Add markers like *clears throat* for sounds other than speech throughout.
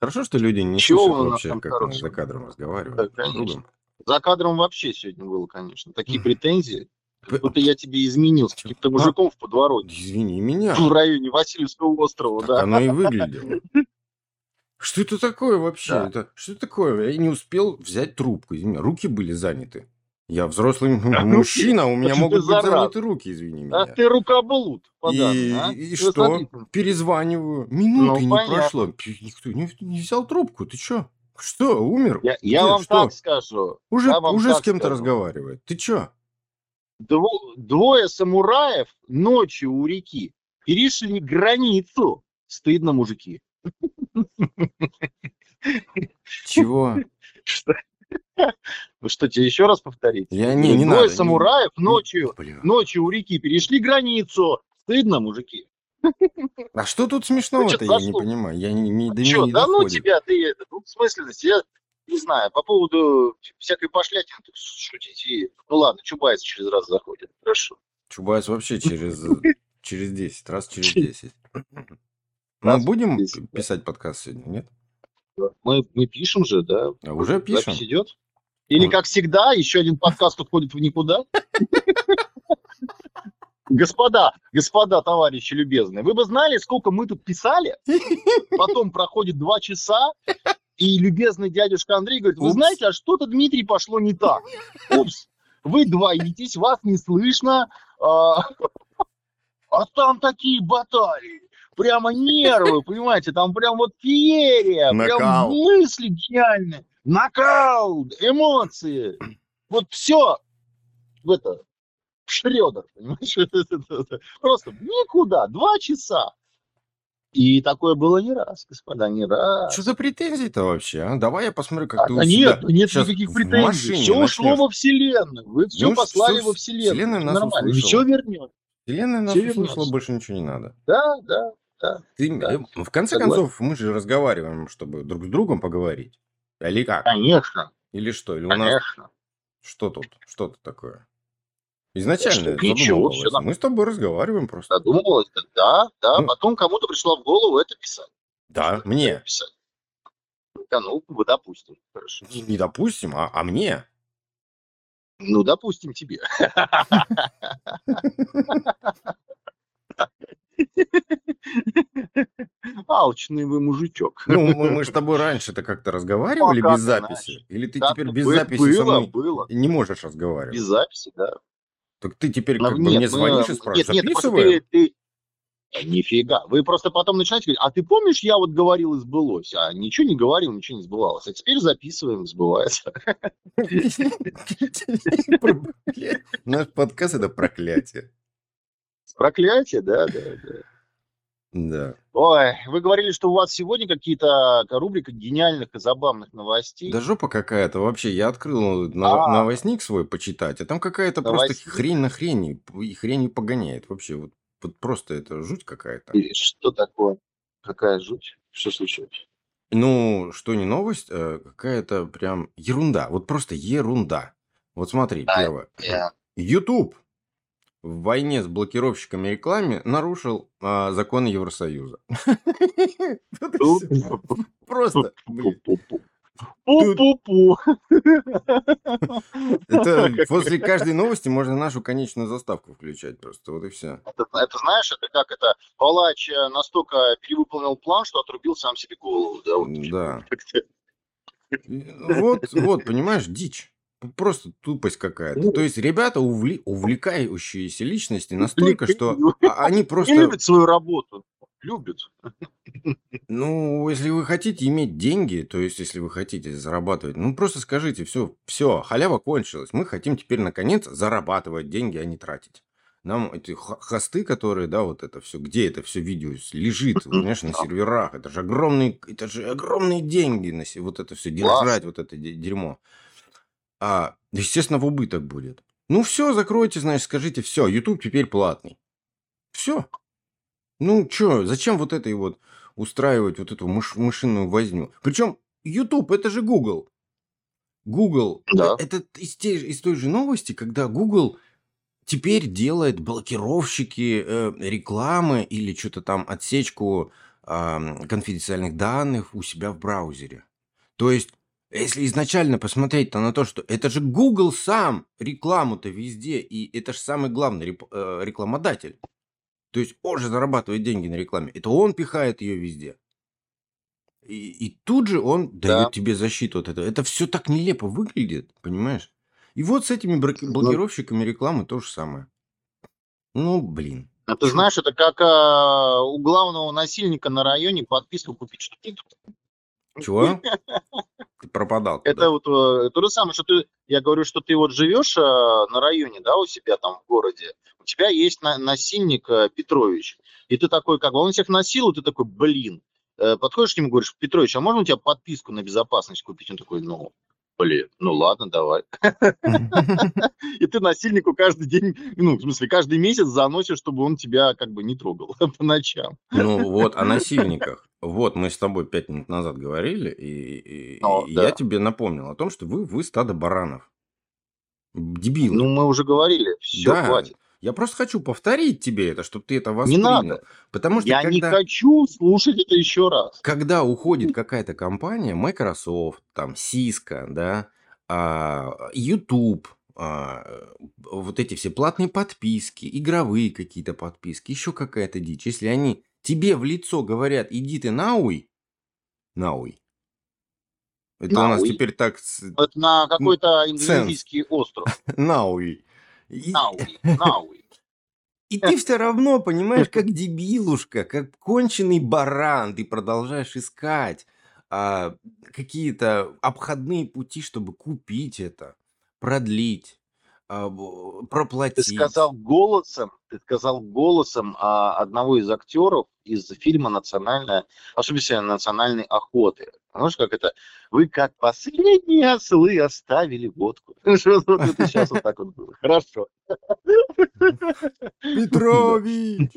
Хорошо, что люди не Чего слышат вообще, как хорошего? за кадром Да, конечно. другом. За кадром вообще сегодня было, конечно. Такие *laughs* претензии. Как будто я тебе изменил с каким-то мужиком в подворотне. Извини меня. В районе Васильевского острова, Так да. оно и выглядело. Что это такое вообще? Да. Это, что это такое? Я не успел взять трубку, извини. Руки были заняты. Я взрослый *laughs* А, мужчина, у меня ты могут быть заняты руки, извини А меня. ты рукоблуд, И, а? и что? смотри, Перезваниваю. Минуты Ну, не понятно. прошло. Никто не, не взял трубку. Ты чё? Что, умер? Я, я Где? вам Что? так скажу. Уже, уже с кем-то разговаривает. Ты чё? Дво- двое самураев ночью у реки перешли границу. Стыдно, мужики. Чего? Что? Вы что, тебе еще раз повторить? Я не, не Двое надо. самураев ночью, Бля. ночью у реки перешли границу. Стыдно, мужики. А что тут смешного-то, что-то я не понимаю. Я не, не, до Че, меня не да ну доходит. тебя ты это, ну, в смысле, я не знаю, по поводу всякой пошлятины ты шутить. и- Ну ладно, Чубайс через раз заходит. Хорошо. Чубайс вообще через, *laughs* через 10, раз через 10. Мы Раз будем через 10, п- писать подкаст сегодня, нет? Мы, мы пишем же, да? А уже пишем? Запись идет? Или, Ну. как всегда, еще один подкаст уходит в никуда? *laughs* Господа, господа, товарищи любезные, вы бы знали, сколько мы тут писали? Потом проходит два часа, и любезный дядюшка Андрей говорит, вы Упс. знаете, а что-то, Дмитрий, пошло не так. Упс, вы двоитесь, вас не слышно, а, а там такие баталии, прямо нервы, понимаете, там прям вот феерия, прям мысли гениальные, нокаут, эмоции, вот все в это, в Шредер, понимаешь, *laughs* просто никуда, два часа. И такое было не раз, господа, не раз. Что за претензии-то вообще? А? Давай я посмотрю, как А, ты у да себя нет, нет никаких претензий. Все ушло во Вселенную. Вы все Ну, послали всё- во Вселенную. Вселенная нас нормально. Услышала. все вернет. Вселенная нас Всё услышала, больше ничего не надо. Да, да, да. Ты, Да. э, в конце Согласен. концов, мы же разговариваем, чтобы друг с другом поговорить. Или как? Конечно, Или что? Или у нас конечно. что тут? Что-то такое? Изначально Что, ничего, задумывалось. нормально. Мы с тобой разговариваем просто. Задумывалась, да, да. Ну. Потом кому-то пришло в голову это писать. Да, мне. Писать. Да, ну, вы допустим. Хорошо. Не, не допустим, а, а мне. Ну, допустим, тебе. Алчный вы мужичок. Ну, мы, мы с тобой раньше-то как-то разговаривали Ну, а без иначе? записи. Или ты Да, теперь без бы- записи со было, мной было. не можешь разговаривать? Без записи, да. Так ты теперь Ну, как бы нет, мне мы- звонишь и Нет, спрашиваешь, нет, просто записываем? ты, ты- Нифига. Вы просто потом начинаете говорить, а ты помнишь, я вот говорил и сбылось, а ничего не говорил, ничего не сбывалось. А теперь записываем, сбывается. *laughs* Наш подкаст это проклятие. Проклятие, да, да, да. Да. Ой, вы говорили, что у вас сегодня какие-то рубрика гениальных и забавных новостей. Да жопа какая-то вообще. Я открыл нов- А. новостник свой почитать, а там какая-то просто хрень на хрени. И хренью погоняет. Вообще, вот, вот просто это жуть какая-то. И Что такое? Какая жуть? Что случилось? Ну, что не новость, а какая-то прям ерунда. Вот просто ерунда. Вот смотри, Да, первое. Я- YouTube в войне с блокировщиками рекламе нарушил а, законы Евросоюза. *laughs* *laughs* Просто. Пу-пу-пу. *laughs* Это после каждой новости можно нашу конечную заставку включать просто. Вот и все. Это, это знаешь, это как это палач э, настолько перевыполнил план, что отрубил сам себе голову. Да, вот. Да. Вот, вот, понимаешь, дичь. Просто тупость какая-то. Ну. То есть ребята увли- увлекающиеся личности настолько, что а- они *laughs* просто... любит свою работу. Любит. *laughs* Ну, если вы хотите иметь деньги, то есть если вы хотите зарабатывать, ну просто скажите, все, все, халява кончилась. Мы хотим теперь наконец зарабатывать деньги, а не тратить. Нам эти хосты, которые, да, вот это все, где это все видео лежит, *laughs* понимаешь, на серверах, это же огромные, это же огромные деньги на вот это все держать, вот это де- дерьмо. А, естественно, в убыток будет. Ну все, закройте, значит, скажите, все, YouTube теперь платный. Все. Ну что, зачем вот этой вот устраивать вот эту мыш- мышиную возню? Причем YouTube это же Google. Google Да. э, это из, те- из той же новости, когда Google теперь делает блокировщики э, рекламы или что-то там отсечку ам, конфиденциальных данных у себя в браузере. То есть, если изначально посмотреть-то на то, что это же Google сам рекламу-то везде, и это же самый главный реп- э, рекламодатель. То есть он же зарабатывает деньги на рекламе. Это он пихает ее везде. И, и тут же он Да. дает тебе защиту от этого. Это все так нелепо выглядит, понимаешь? И вот с этими Ну, блокировщиками рекламы то же самое. Ну, блин. а ты знаешь, это как а, у главного насильника на районе подписку купить, Чего? Ты пропадал Это вот э, то же самое, что ты, я говорю, что ты вот живешь э, на районе, да, у себя там в городе, у тебя есть на- насильник э, Петрович, и ты такой, как бы, он всех насилует, ты такой, блин, подходишь к нему, говоришь, Петрович, а можно у тебя подписку на безопасность купить? Он такой, ну, блин, ну ладно, давай. *laughs* И ты насильнику каждый день, ну, в смысле, каждый месяц заносишь, чтобы он тебя как бы не трогал *laughs* по ночам. Ну вот, о *laughs* насильниках. Вот, мы с тобой пять минут назад говорили, и, и- О, и да. я тебе напомнил о том, что вы, вы стадо баранов. Дебилы. Ну, мы уже говорили, все, да, хватит. Я просто хочу повторить тебе это, чтобы ты это Не воспринял. надо. Потому что Я не когда, хочу слушать это еще раз. когда уходит какая-то компания, Microsoft, там, Cisco, да, а, YouTube, а, вот эти все платные подписки, игровые какие-то подписки, еще какая-то дичь. Если они тебе в лицо говорят, иди ты науй, науй. Это у нас теперь так, Это на какой-то индонезийский остров. *laughs* науй. И, Науи, Науи. и ты все равно, понимаешь, как дебилушка, как конченый баран, ты продолжаешь искать а, какие-то обходные пути, чтобы купить это, продлить, а, б- Ты проплатить. сказал голосом, ты сказал голосом а, одного из актеров из фильма «Национальная», особенно «Национальной охоты». Знаешь, как это? Вы как последние ослы оставили водку. *laughs* Сейчас вот так вот было. Хорошо. *laughs* Петрович,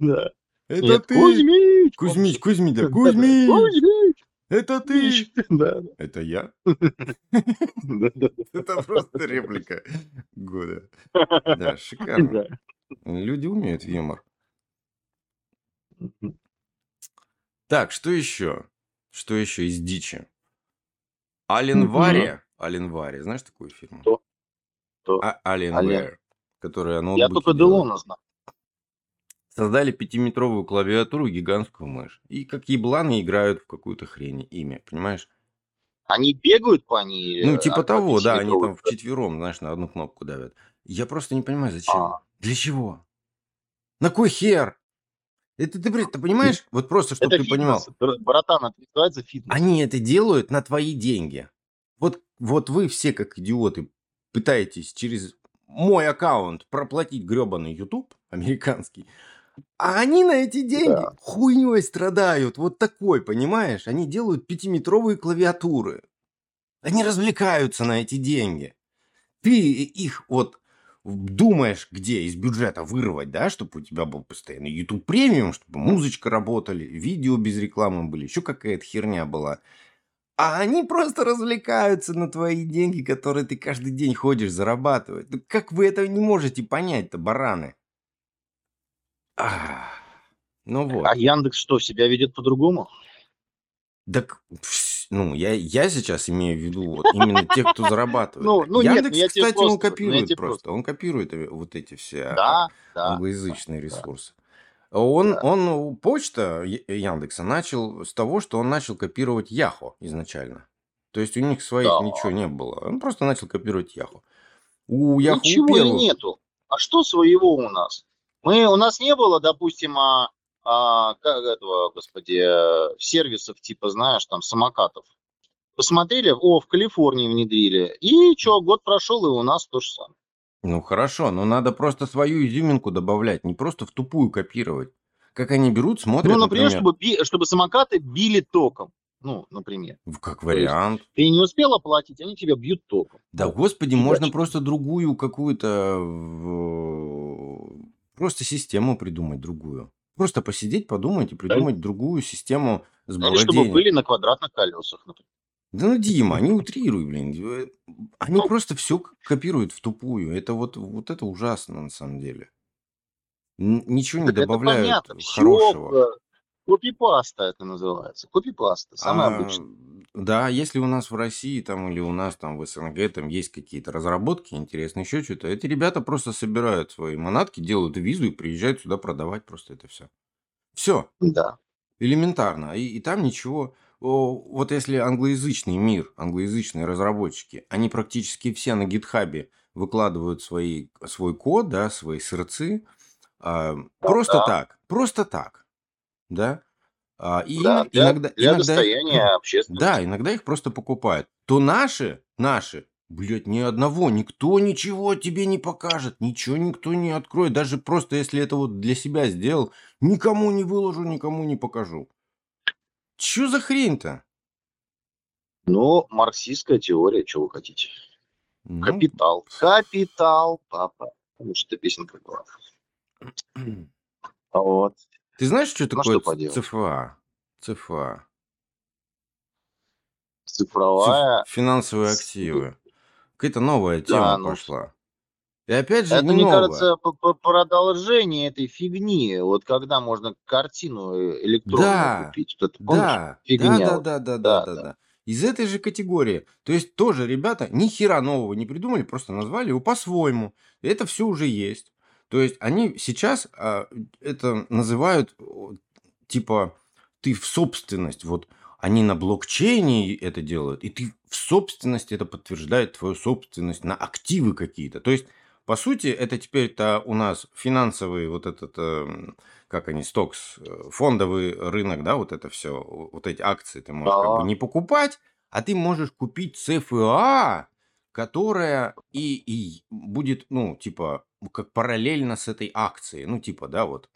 Да. это ты. Кузьмич! Кузьмич, Кузьмич, *laughs* да. Кузьмич, Кузьмич! Это ты. Да, Это я? Это просто реплика года. Да, шикарно. Люди умеют юмор. Так, что еще? Что еще из дичи? Ален. Варе. Ален Варе. Знаешь такую фирму? Кто? А- Ален. Варе. Которая Я ноутбуки только. Делона знаю. Создали пятиметровую клавиатуру и гигантскую мышь. И как ебланы играют в какую-то хрень. Имя, понимаешь? Они бегают по ней? Ну, э, типа а- того, да, они там вчетвером, знаешь, на одну кнопку давят. Я просто не понимаю, зачем. А. Для чего? На кой хер? Это ты, ты понимаешь? Вот просто, чтобы Это ты понимал. фитнес, бр- братан, это называется фитнес. Они это делают на твои деньги. Вот, вот вы все, как идиоты, пытаетесь через мой аккаунт проплатить гребаный YouTube американский, а они на эти деньги Да. хуйней страдают. Вот такой, понимаешь? Они делают пятиметровые клавиатуры. Они развлекаются на эти деньги. Ты их вот думаешь, где из бюджета вырвать, да, чтобы у тебя был постоянно YouTube премиум, чтобы музычка работали, видео без рекламы были, еще какая-то херня была. А они просто развлекаются на твои деньги, которые ты каждый день ходишь зарабатывать. Ну как вы это не можете понять-то, бараны? Ну вот. А Яндекс что, себя ведет по-другому? Так, ну, я, я сейчас имею в виду вот именно тех, кто зарабатывает. Ну, ну нет, Яндекс, я тебе кстати, он просто- ну, я копирует тебе просто. Он копирует э, вот эти все а, Да, да. англоязычные ресурсы. Он, Да. он, почта Яндекса начал с того, что он начал копировать Яхо изначально. То есть у них своих Да. ничего не было. Он просто начал копировать Яхо. У Яхо Ничего первых- нету. А что своего у нас? Мы, у нас не было, допустим, а, а, как этого, господи, э, сервисов типа, знаешь, там, самокатов. Посмотрели, о, в Калифорнии внедрили. И что, год прошел, и у нас то же самое. Ну хорошо, но надо просто свою изюминку добавлять, не просто в тупую копировать. Как они берут, смотрят, Ну, например, например, чтобы, би- чтобы самокаты били током. Ну, например. Как То есть вариант. ты не успел оплатить, они тебя бьют током. Да, господи, можно фигачат. просто другую какую-то... Просто систему придумать другую. Просто посидеть, подумать и придумать другую систему Они сбора чтобы денег. были на квадратных колесах, например. Да ну, Дима, не утрируй, блин. Э, Они Ну. просто все копируют в тупую. Это вот, вот это ужасно, на самом деле. Ничего не Так это добавляют понятно. Все хорошего. копипаста это называется. Копипаста, самое А, обычное. Да, если у нас в России там или у нас там в СНГ там есть какие-то разработки интересные, еще что-то, эти ребята просто собирают свои манатки, делают визу и приезжают сюда продавать просто это все. Все. Да. Элементарно. И, и там ничего... О, вот если англоязычный мир, англоязычные разработчики, они практически все на гитхабе выкладывают свои, свой код, да, свои сырцы, а, просто да. так, просто так, да. А, и Да, ин- для, иногда, для иногда, достояния общественности. да, иногда их просто покупают. То наши, наши, блядь, ни одного, никто ничего тебе не покажет, ничего никто не откроет. Даже просто если это вот для себя сделал, никому не выложу, никому не покажу. Чё за хрень-то? Ну, марксистская теория, чего вы хотите. Ну, Капитал. Капитал, папа. Потому что песенка была. *clears throat* Вот. Ты знаешь, что Ну, такое что поделать. ЦФА? ЦФА. Цифровая. Циф- Финансовые активы. Какая-то новая тема Да, ну, пошла. И опять же, Это, не мне новая. кажется, п- п- продолжение этой фигни. Вот когда можно картину э, электронную Да, купить. Вот это, помнишь? Да, Фигня да, да, вот. да, да, да, Да, да, да. да. Из этой же категории. То есть тоже ребята ни хера нового не придумали, просто назвали его по-своему. И это все уже есть. То есть они сейчас а, это называют типа ты в собственность. Вот они на блокчейне это делают, и ты в собственности это подтверждает твою собственность на активы какие-то. То есть по сути, это теперь-то у нас финансовый вот этот, эм, как они, стокс, э, фондовый рынок, да, вот это все, вот эти акции ты можешь как бы Да. не покупать, а ты можешь купить ЦФА, которая и, и будет, ну, типа, как параллельно с этой акцией. Ну, типа, да, вот,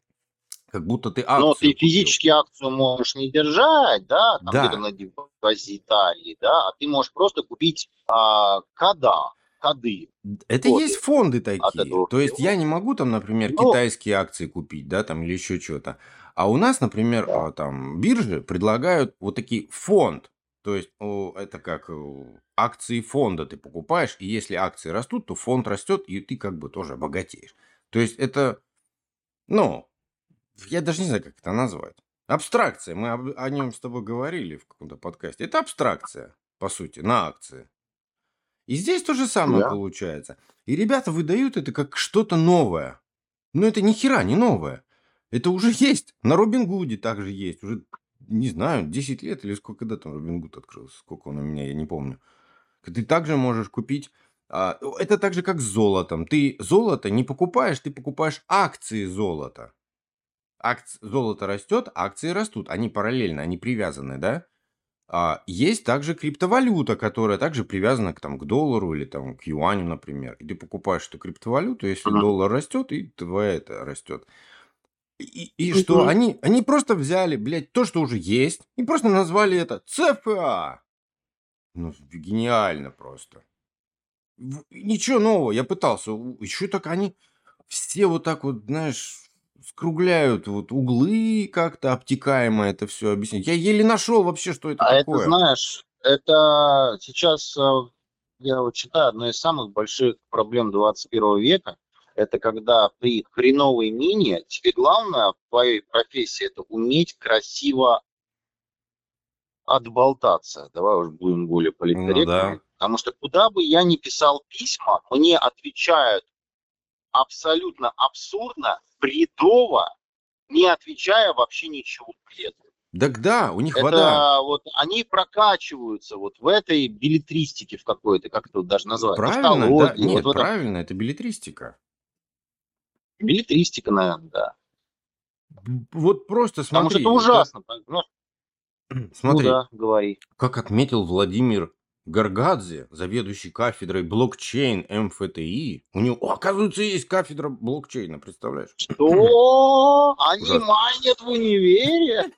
как будто ты Но акцию ты физически акцию можешь не держать, да, там Да. где-то на депозитарии, да, а ты можешь просто купить а, кода, коды. купил. Это Вот. есть фонды такие. То есть я не могу там, например, Ну. китайские акции купить, да, там или еще что-то. А у нас, например, а, там биржи предлагают вот такие фонд. То есть это как э, акции фонда ты покупаешь, и если акции растут, то фонд растет, и ты как бы тоже богатеешь. То есть это, ну, я даже не знаю, как это назвать. Абстракция. Мы об- о нем с тобой говорили в каком-то подкасте. Это абстракция, по сути, на акции. И здесь то же самое Да. получается. И ребята выдают это как что-то новое. Но это ни хера не новое. Это уже *laughs* есть. На Робин Гуде также есть. Уже, не знаю, 10 лет или сколько, когда там Робин Гуд открылся. Сколько он у меня, я не помню. Ты также можешь купить... а, Это так же, как с золотом. Ты золото не покупаешь, ты покупаешь акции золота. Акц... Золото растет, акции растут. Они параллельно, они привязаны, да? А, есть также криптовалюта, которая также привязана к, там, к доллару или там, к юаню, например. И ты покупаешь эту криптовалюту, если доллар растет, и твоя это растет. И, и что? Мгм. Они, они просто взяли, блядь, то, что уже есть, и просто назвали это ЦФА. Ну, гениально просто. В- Ничего нового. Я пытался. Еще так они все вот так вот, знаешь, скругляют вот углы как-то обтекаемо это все объяснить. Я еле нашел вообще, что это А такое. это, знаешь, это сейчас, а, я вот читаю, одна из самых больших проблем 21 века, это когда при хреновой мине тебе главное в твоей профессии это уметь красиво отболтаться. Давай уж будем более политкорректными. Ну да. Потому что куда бы я ни писал письма, мне отвечают абсолютно абсурдно, бредово, не отвечая вообще ничего этом. Так да, у них Это вода. вот они прокачиваются вот в этой билетристике в какой-то, как это даже назвать? Правильно, да? Нет, вот правильно, это билетристика. Билетристика, наверное, да. Вот просто Потому смотри. что это ужасно. Ну, это- ну Смотри, да, говори. как отметил Владимир Гаргадзе, заведующий кафедрой блокчейн МФТИ, у него, о, оказывается, есть кафедра блокчейна, представляешь? Что? Они майнят в универе?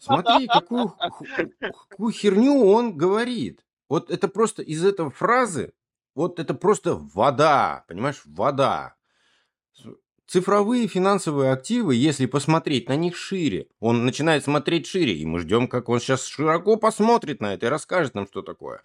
Смотри, какую херню он говорит. Вот это просто из этого фразы, вот это просто вода, понимаешь, вода. Цифровые финансовые активы, если посмотреть на них шире, он начинает смотреть шире, и мы ждем, как он сейчас широко посмотрит на это и расскажет нам, что такое.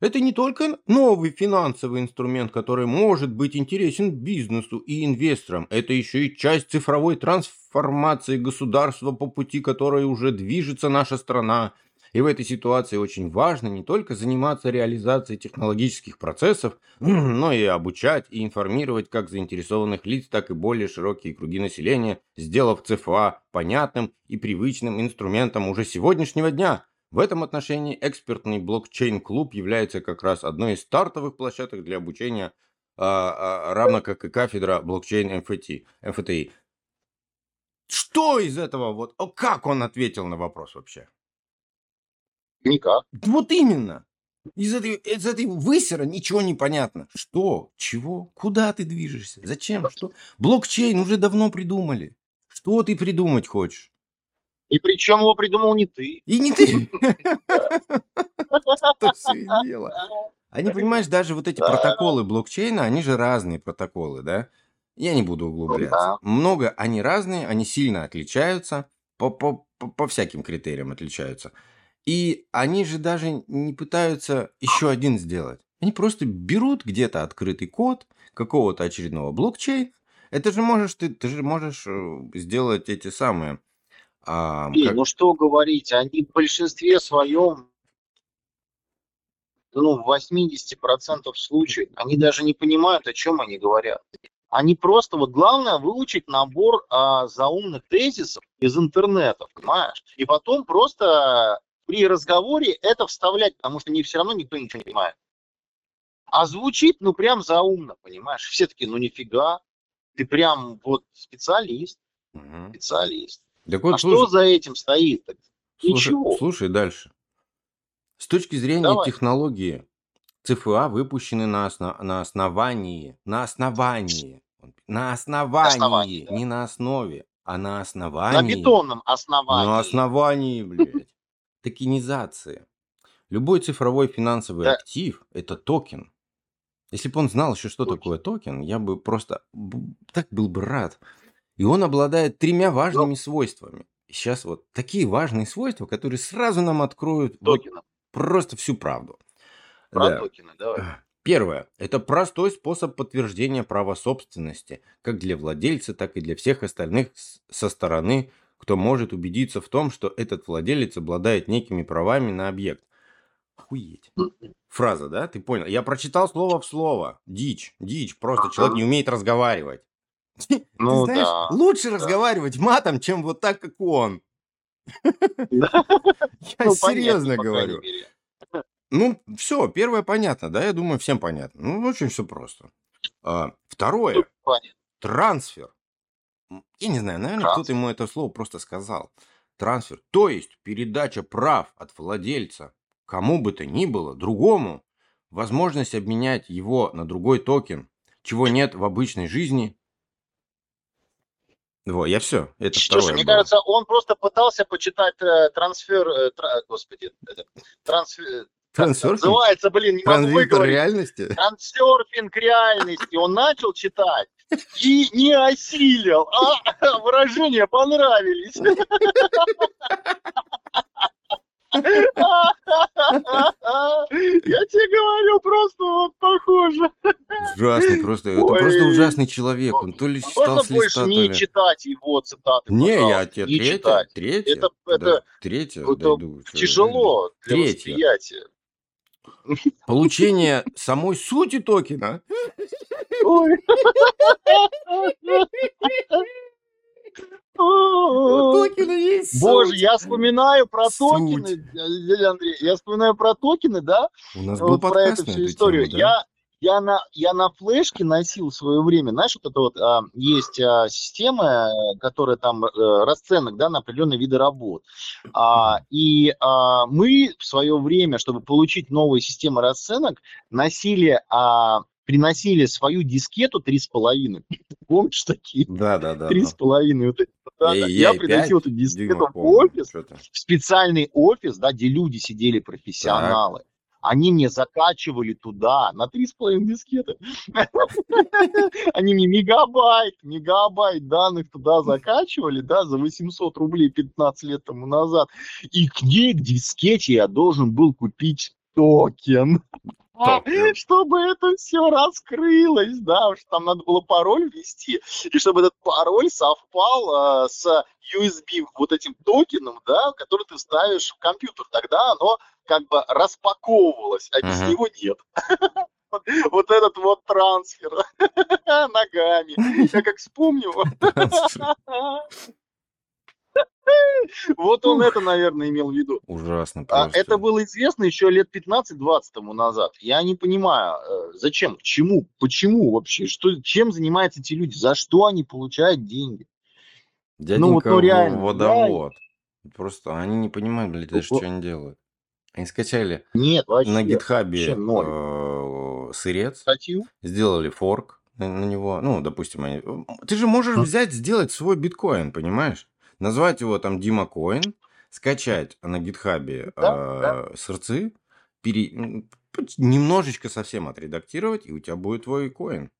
Это не только новый финансовый инструмент, который может быть интересен бизнесу и инвесторам, это еще и часть цифровой трансформации государства, по пути которой уже движется наша страна. И в этой ситуации очень важно не только заниматься реализацией технологических процессов, *clears throat* но и обучать и информировать как заинтересованных лиц, так и более широкие круги населения, сделав ЦФА понятным и привычным инструментом уже сегодняшнего дня. В этом отношении экспертный блокчейн-клуб является как раз одной из стартовых площадок для обучения, а, а, равно как и кафедра блокчейн МФТ, МФТИ. Что из этого, вот, как он ответил на вопрос вообще? Никак. Вот именно. Из этой, из этой высера ничего не понятно. Что? Чего? Куда ты движешься? Зачем? Что? Блокчейн уже давно придумали. Что ты придумать хочешь? И причем его придумал не ты. И не ты. То всё и дело. Они, понимаешь, даже вот эти протоколы блокчейна, они же разные протоколы, да? Я не буду углубляться. Много, они разные, они сильно отличаются, по, по, по всяким критериям отличаются. И они же даже не пытаются еще один сделать. Они просто берут где-то открытый код какого-то очередного блокчейна. Это же можешь ты, ты же можешь э, сделать эти самые. а, Блин, как- ну что говорить, они в большинстве своем, ну, в 80% случаев, они даже не понимают, о чем они говорят. Они просто, вот главное выучить набор а, заумных тезисов из интернета, понимаешь? И потом просто при разговоре это вставлять, потому что не все равно никто ничего не понимает. А звучит, ну, прям заумно, понимаешь? Все таки ну, нифига, ты прям вот специалист, Мгм. специалист. Так вот, а слушай, что за этим стоит? Слушай, Ничего. слушай дальше. С точки зрения Давай. технологии, ЦФА выпущены на, осно- на основании, на основании, на основании, основании, да. не на основе, а на На основании. бетонном основании. На основании, блядь. Токенизация. Любой цифровой финансовый Да. актив – это токен. Если бы он знал еще, что Точно. такое токен, я бы просто так был бы рад. И он обладает тремя Ну важными свойствами. Сейчас вот такие важные свойства, которые сразу нам откроют вот просто всю правду. Про Да. токены, давай. Первое. Это простой способ подтверждения права собственности, как для владельца, так и для всех остальных со стороны, кто может убедиться в том, что этот владелец обладает некими правами на объект. Охуеть. Фраза, да? Ты понял? Я прочитал слово в слово. Дичь, дичь. Просто человек не умеет разговаривать. *laughs* Ты Ну знаешь, да. лучше да. разговаривать матом, чем вот так, как он. Да. *laughs* Я Ну, серьезно говорю. Ну, все, первое понятно, да, я думаю, всем понятно. Ну, очень все просто. А, второе, Понятно. трансфер. Я не знаю, наверное, кто-то ему это слово просто сказал. Трансфер, то есть передача прав от владельца кому бы то ни было, другому, возможность обменять его на другой токен, чего нет в обычной жизни. Вот, я все, это Слушай, второе мне было. кажется, он просто пытался почитать э, трансфер, э, тра- господи, это, трансфер, Трансерфинг? называется, блин, не могу выговорить. реальности? Трансерфинг реальности. Он начал читать и не осилил. А *laughs* выражения понравились. *laughs* Я тебе говорю, просто вот похоже. Ужасный просто, это Ой. просто ужасный человек. Он то ли читал Можно больше не ли... читать его цитаты. Не, я тебе читать. третье, Это, да, это, третье это дойду. тяжело для Третье. восприятия. Получение самой сути токена. Ой. Токена есть Боже, суть. я вспоминаю про Суть. токены, Андрей, я вспоминаю про токены, да, У нас был вот про подкаст эту всю историю. тему, да? Я, Я на, я на флешке носил в свое время, знаешь, вот это вот а, есть а, система, э, которая там а, расценок, да, на определенные виды работ. А, и а, мы в свое время, чтобы получить новые системы расценок, носили, а, приносили свою дискету 3,5. *laughs* Помнишь такие? Да, да, да. 3,5. Вот, да, да. я приносил эту дискету в офис, в специальный офис, да, где люди сидели профессионалы. Они мне закачивали туда на 3,5 дискеты. *laughs* Они мне мегабайт, мегабайт данных туда закачивали, да, за 800 рублей 15 лет тому назад. И к ней, к дискете, я должен был купить токен. Токен. Чтобы это все раскрылось, да, потому что там надо было пароль ввести, и чтобы этот пароль совпал а, с USB вот этим токеном, да, который ты ставишь в компьютер. Тогда оно как бы распаковывалось, а без Мгм. него нет. *laughs* Вот этот вот трансфер *laughs* ногами. *laughs* Я как вспомню, вот он это, наверное, имел в виду. Ужасно А просто. Это было известно еще лет 15-20 тому назад. Я не понимаю, э, зачем, к чему, почему вообще, что, чем занимаются эти люди, за что они получают деньги. Дяденька ну вот, ну, во- реально, водовод. Просто они не понимают, блядь, даже, что они делают. Они скачали Нет, вообще. на гитхабе вообще э, сырец, Статью? сделали форк на, на него. Ну, допустим, они... Ты же можешь взять, сделать свой биткоин, понимаешь? Назвать его там Дима Коин, скачать на гитхабе Да, э, пере- п- немножечко совсем отредактировать, и у тебя будет твой коин.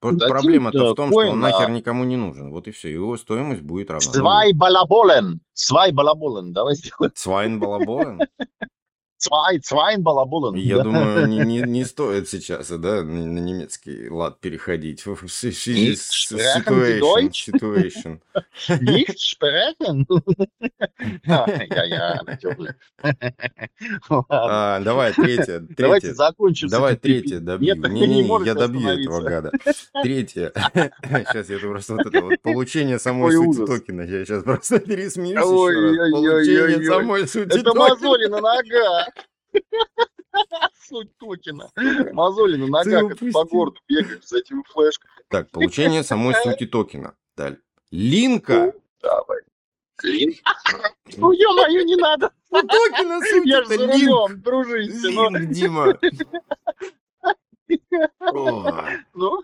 Проблема-то в том, что он нахер никому не нужен. Вот и все. Его стоимость будет равна. Свай балаболен. Свай балаболен. Давай сделаем. Цвайн балаболен. Свай, цвайн балаболен. Я Да. думаю, не, не, не *laughs* стоит сейчас, да, на, немецкий лад переходить. В связи с situation. *laughs* Nicht sprechen. *laughs* Ладно. А, давай, третье. Давайте закончим. Давай третье добью. Нет, Не, не, я добью этого гада. Третье. Сейчас я просто вот это вот получение самой сути токена. Я сейчас просто пересмеюсь еще раз. Получение ой, ой. самой сути Это токена. мозоли на ногах. Суть токена. Мозоли на ногах. По городу бегаешь с этими флешками. Так, получение самой сути токена. Далее. Линка. Давай. Линк. Ну, ё-моё, не надо. У токена суть Я же за рулем, дружище. Ну, Линк, Дима. Ну.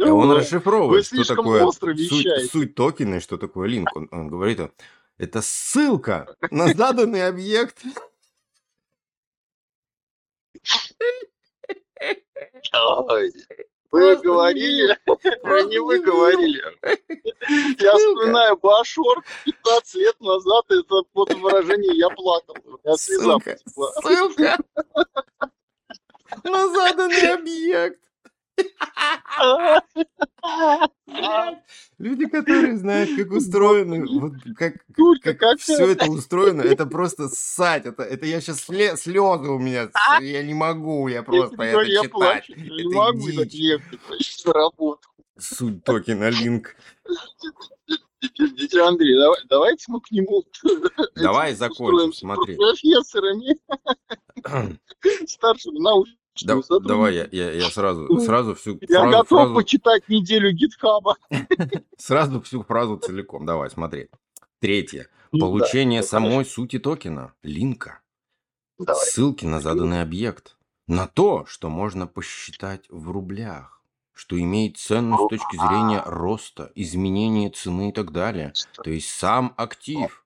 А он Ну, расшифровывает, Вы что такое суть, суть токена и что такое линк. Он, он говорит, э, это ссылка на заданный объект. Ой. Вы Просто говорили, про *laughs* не вы говорили. Я вспоминаю Башор 15 лет назад, это вот выражение я плакал. Слеза Ссылка. Ссылка на заданный объект. Люди, которые знают, как устроены, вот как, Только как, как все это устроено, это просто ссать. Это, это я сейчас слезы у меня, с- я не могу, я просто Если это я читать. плачу, я не Это могу дичь. легче на работу. Суть токена линк. Андрей, давай, давайте мы к нему *laughs* Давай закончим, смотри. профессорами, *clears throat* старшими научными Да- давай я, я, я сразу, сразу всю Я фразу, готов фразу- почитать неделю гитхаба. *laughs* сразу всю фразу целиком. Давай, смотри. Третье. Ну да, Получение ну самой сути токена. Линка. Давай. Ссылки на заданный объект. На то, что можно посчитать в рублях. Что имеет ценность с точки зрения роста, изменения цены и так далее. То есть сам актив.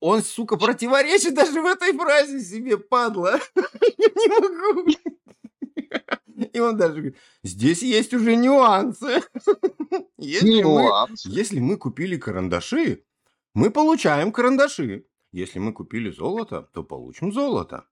Он, сука, противоречит даже в этой фразе себе, падла. *laughs* Я не могу. И он даже говорит, здесь есть уже нюансы. *laughs* Если мы, Нюанс. если мы купили карандаши, мы получаем карандаши. Если мы купили золото, то получим золото.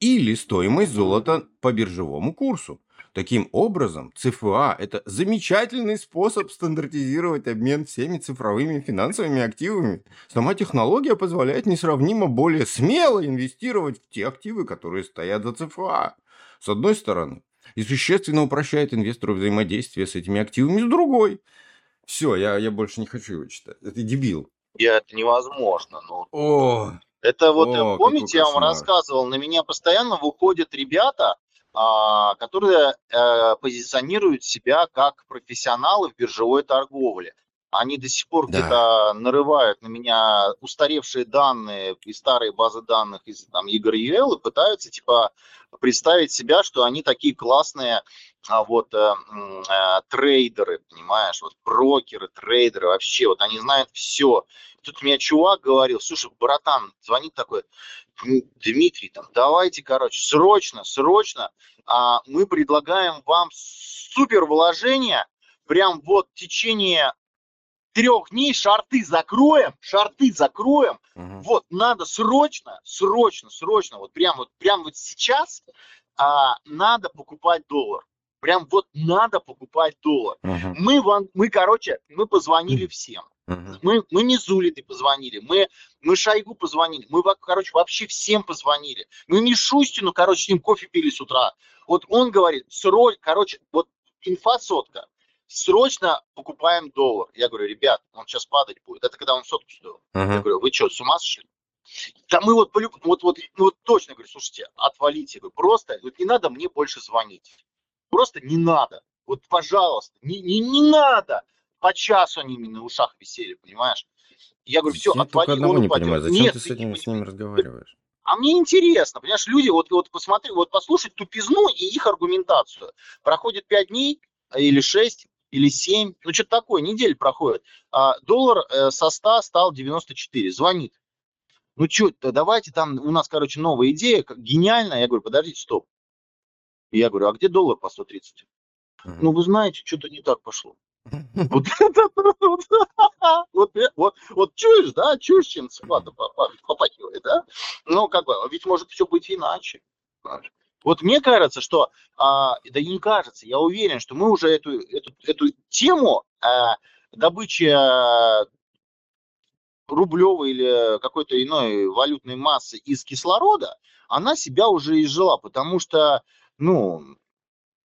Или стоимость золота по биржевому курсу. Таким образом, ЦФА – это замечательный способ стандартизировать обмен всеми цифровыми финансовыми активами. Сама технология позволяет несравнимо более смело инвестировать в те активы, которые стоят за ЦФА. С одной стороны, и существенно упрощает инвестору взаимодействие с этими активами с другой. Все, я, я больше не хочу его читать. Это дебил. Я, это невозможно. Ну, О, это вот, О, э, какой помните, я вам рассказывал, на меня постоянно выходят ребята которые э, позиционируют себя как профессионалы в биржевой торговле. Они до сих пор Да. где-то нарывают на меня устаревшие данные и старые базы данных из там EagerUL и пытаются типа представить себя, что они такие классные а, вот э, э, трейдеры, понимаешь, вот брокеры, трейдеры, вообще, вот они знают все. Тут мне чувак говорил, слушай, братан, звонит такой, «М, Дмитрий, там, давайте, короче, срочно, срочно, а, мы предлагаем вам супер вложение, прям вот в течение трех дней шарты закроем, шарты закроем, Мгм. вот надо срочно, срочно, срочно, вот прям вот, прям вот сейчас а, надо покупать доллар. Прям вот надо покупать доллар. Мгм. Мы вам, мы, короче, мы позвонили всем. Мгм. Мы, мы не Зулиной позвонили, мы, мы Шойгу позвонили, мы, короче, вообще всем позвонили. Мы Мишустину, короче, с ним кофе пили с утра. Вот он говорит, срочно, короче, вот инфа сотка, срочно покупаем доллар. Я говорю, ребят, он сейчас падать будет. Это когда он сотку стоил. Я Мгм. говорю, вы что, с ума сошли? Да мы вот, полю- вот, вот, ну вот точно, говорю, слушайте, отвалите, вы просто, вот не надо мне больше звонить. Просто не надо. Вот, пожалуйста, не, не, не надо. По часу они мне на ушах висели, понимаешь? Я говорю, все, Я отвали, одного не понимаю, зачем Нет, ты с ты этим с ними разговариваешь? А мне интересно, понимаешь, люди, вот, вот посмотри, вот послушать тупизну и их аргументацию. Проходит 5 дней, а, или 6, или 7, ну что-то такое, неделя проходит. А, доллар э, со 100 стал 94, звонит. Ну что, давайте там, у нас, короче, новая идея, гениальная. Я говорю, подождите, стоп. Я говорю, а где доллар по 130? Мгм. Ну, вы знаете, что-то не так пошло. Вот вот, чуешь, да, чуешь, чем схвата попахивает, да? Ну, как бы, ведь может все быть иначе. Вот мне кажется, что, а, да и не кажется, я уверен, что мы уже эту, эту, эту тему а, добычи а, рублевой или какой-то иной валютной массы из кислорода, она себя уже изжила, потому что, ну,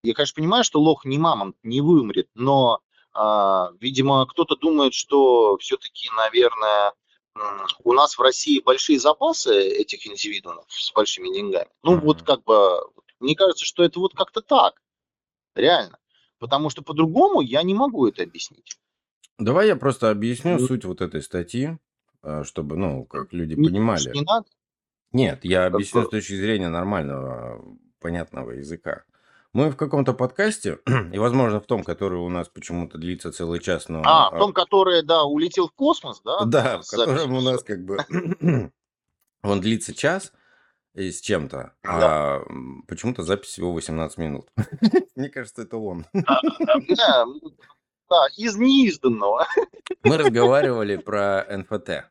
я, конечно, понимаю, что лох не мамонт, не вымрет, но, видимо, кто-то думает, что все-таки, наверное, у нас в России большие запасы этих индивидуумов с большими деньгами. Ну, вот как бы, мне кажется, что это вот как-то так, реально. Потому что по-другому я не могу это объяснить. Давай я просто объясню Ну. суть вот этой статьи, а, чтобы, ну, как люди Не, понимали. не надо. Нет, я объясню с точки зрения нормального, понятного языка. Мы в каком-то подкасте, *clears throat* и, возможно, в том, который у нас почему-то длится целый час, но... А, а, в том, который, да, улетел в космос, да? Да, в котором у нас как бы *clears throat* он длится час и с чем-то, Да. а почему-то запись всего 18 минут. *laughs* Мне кажется, это он. Да, да, из неизданного. Мы разговаривали про НФТ,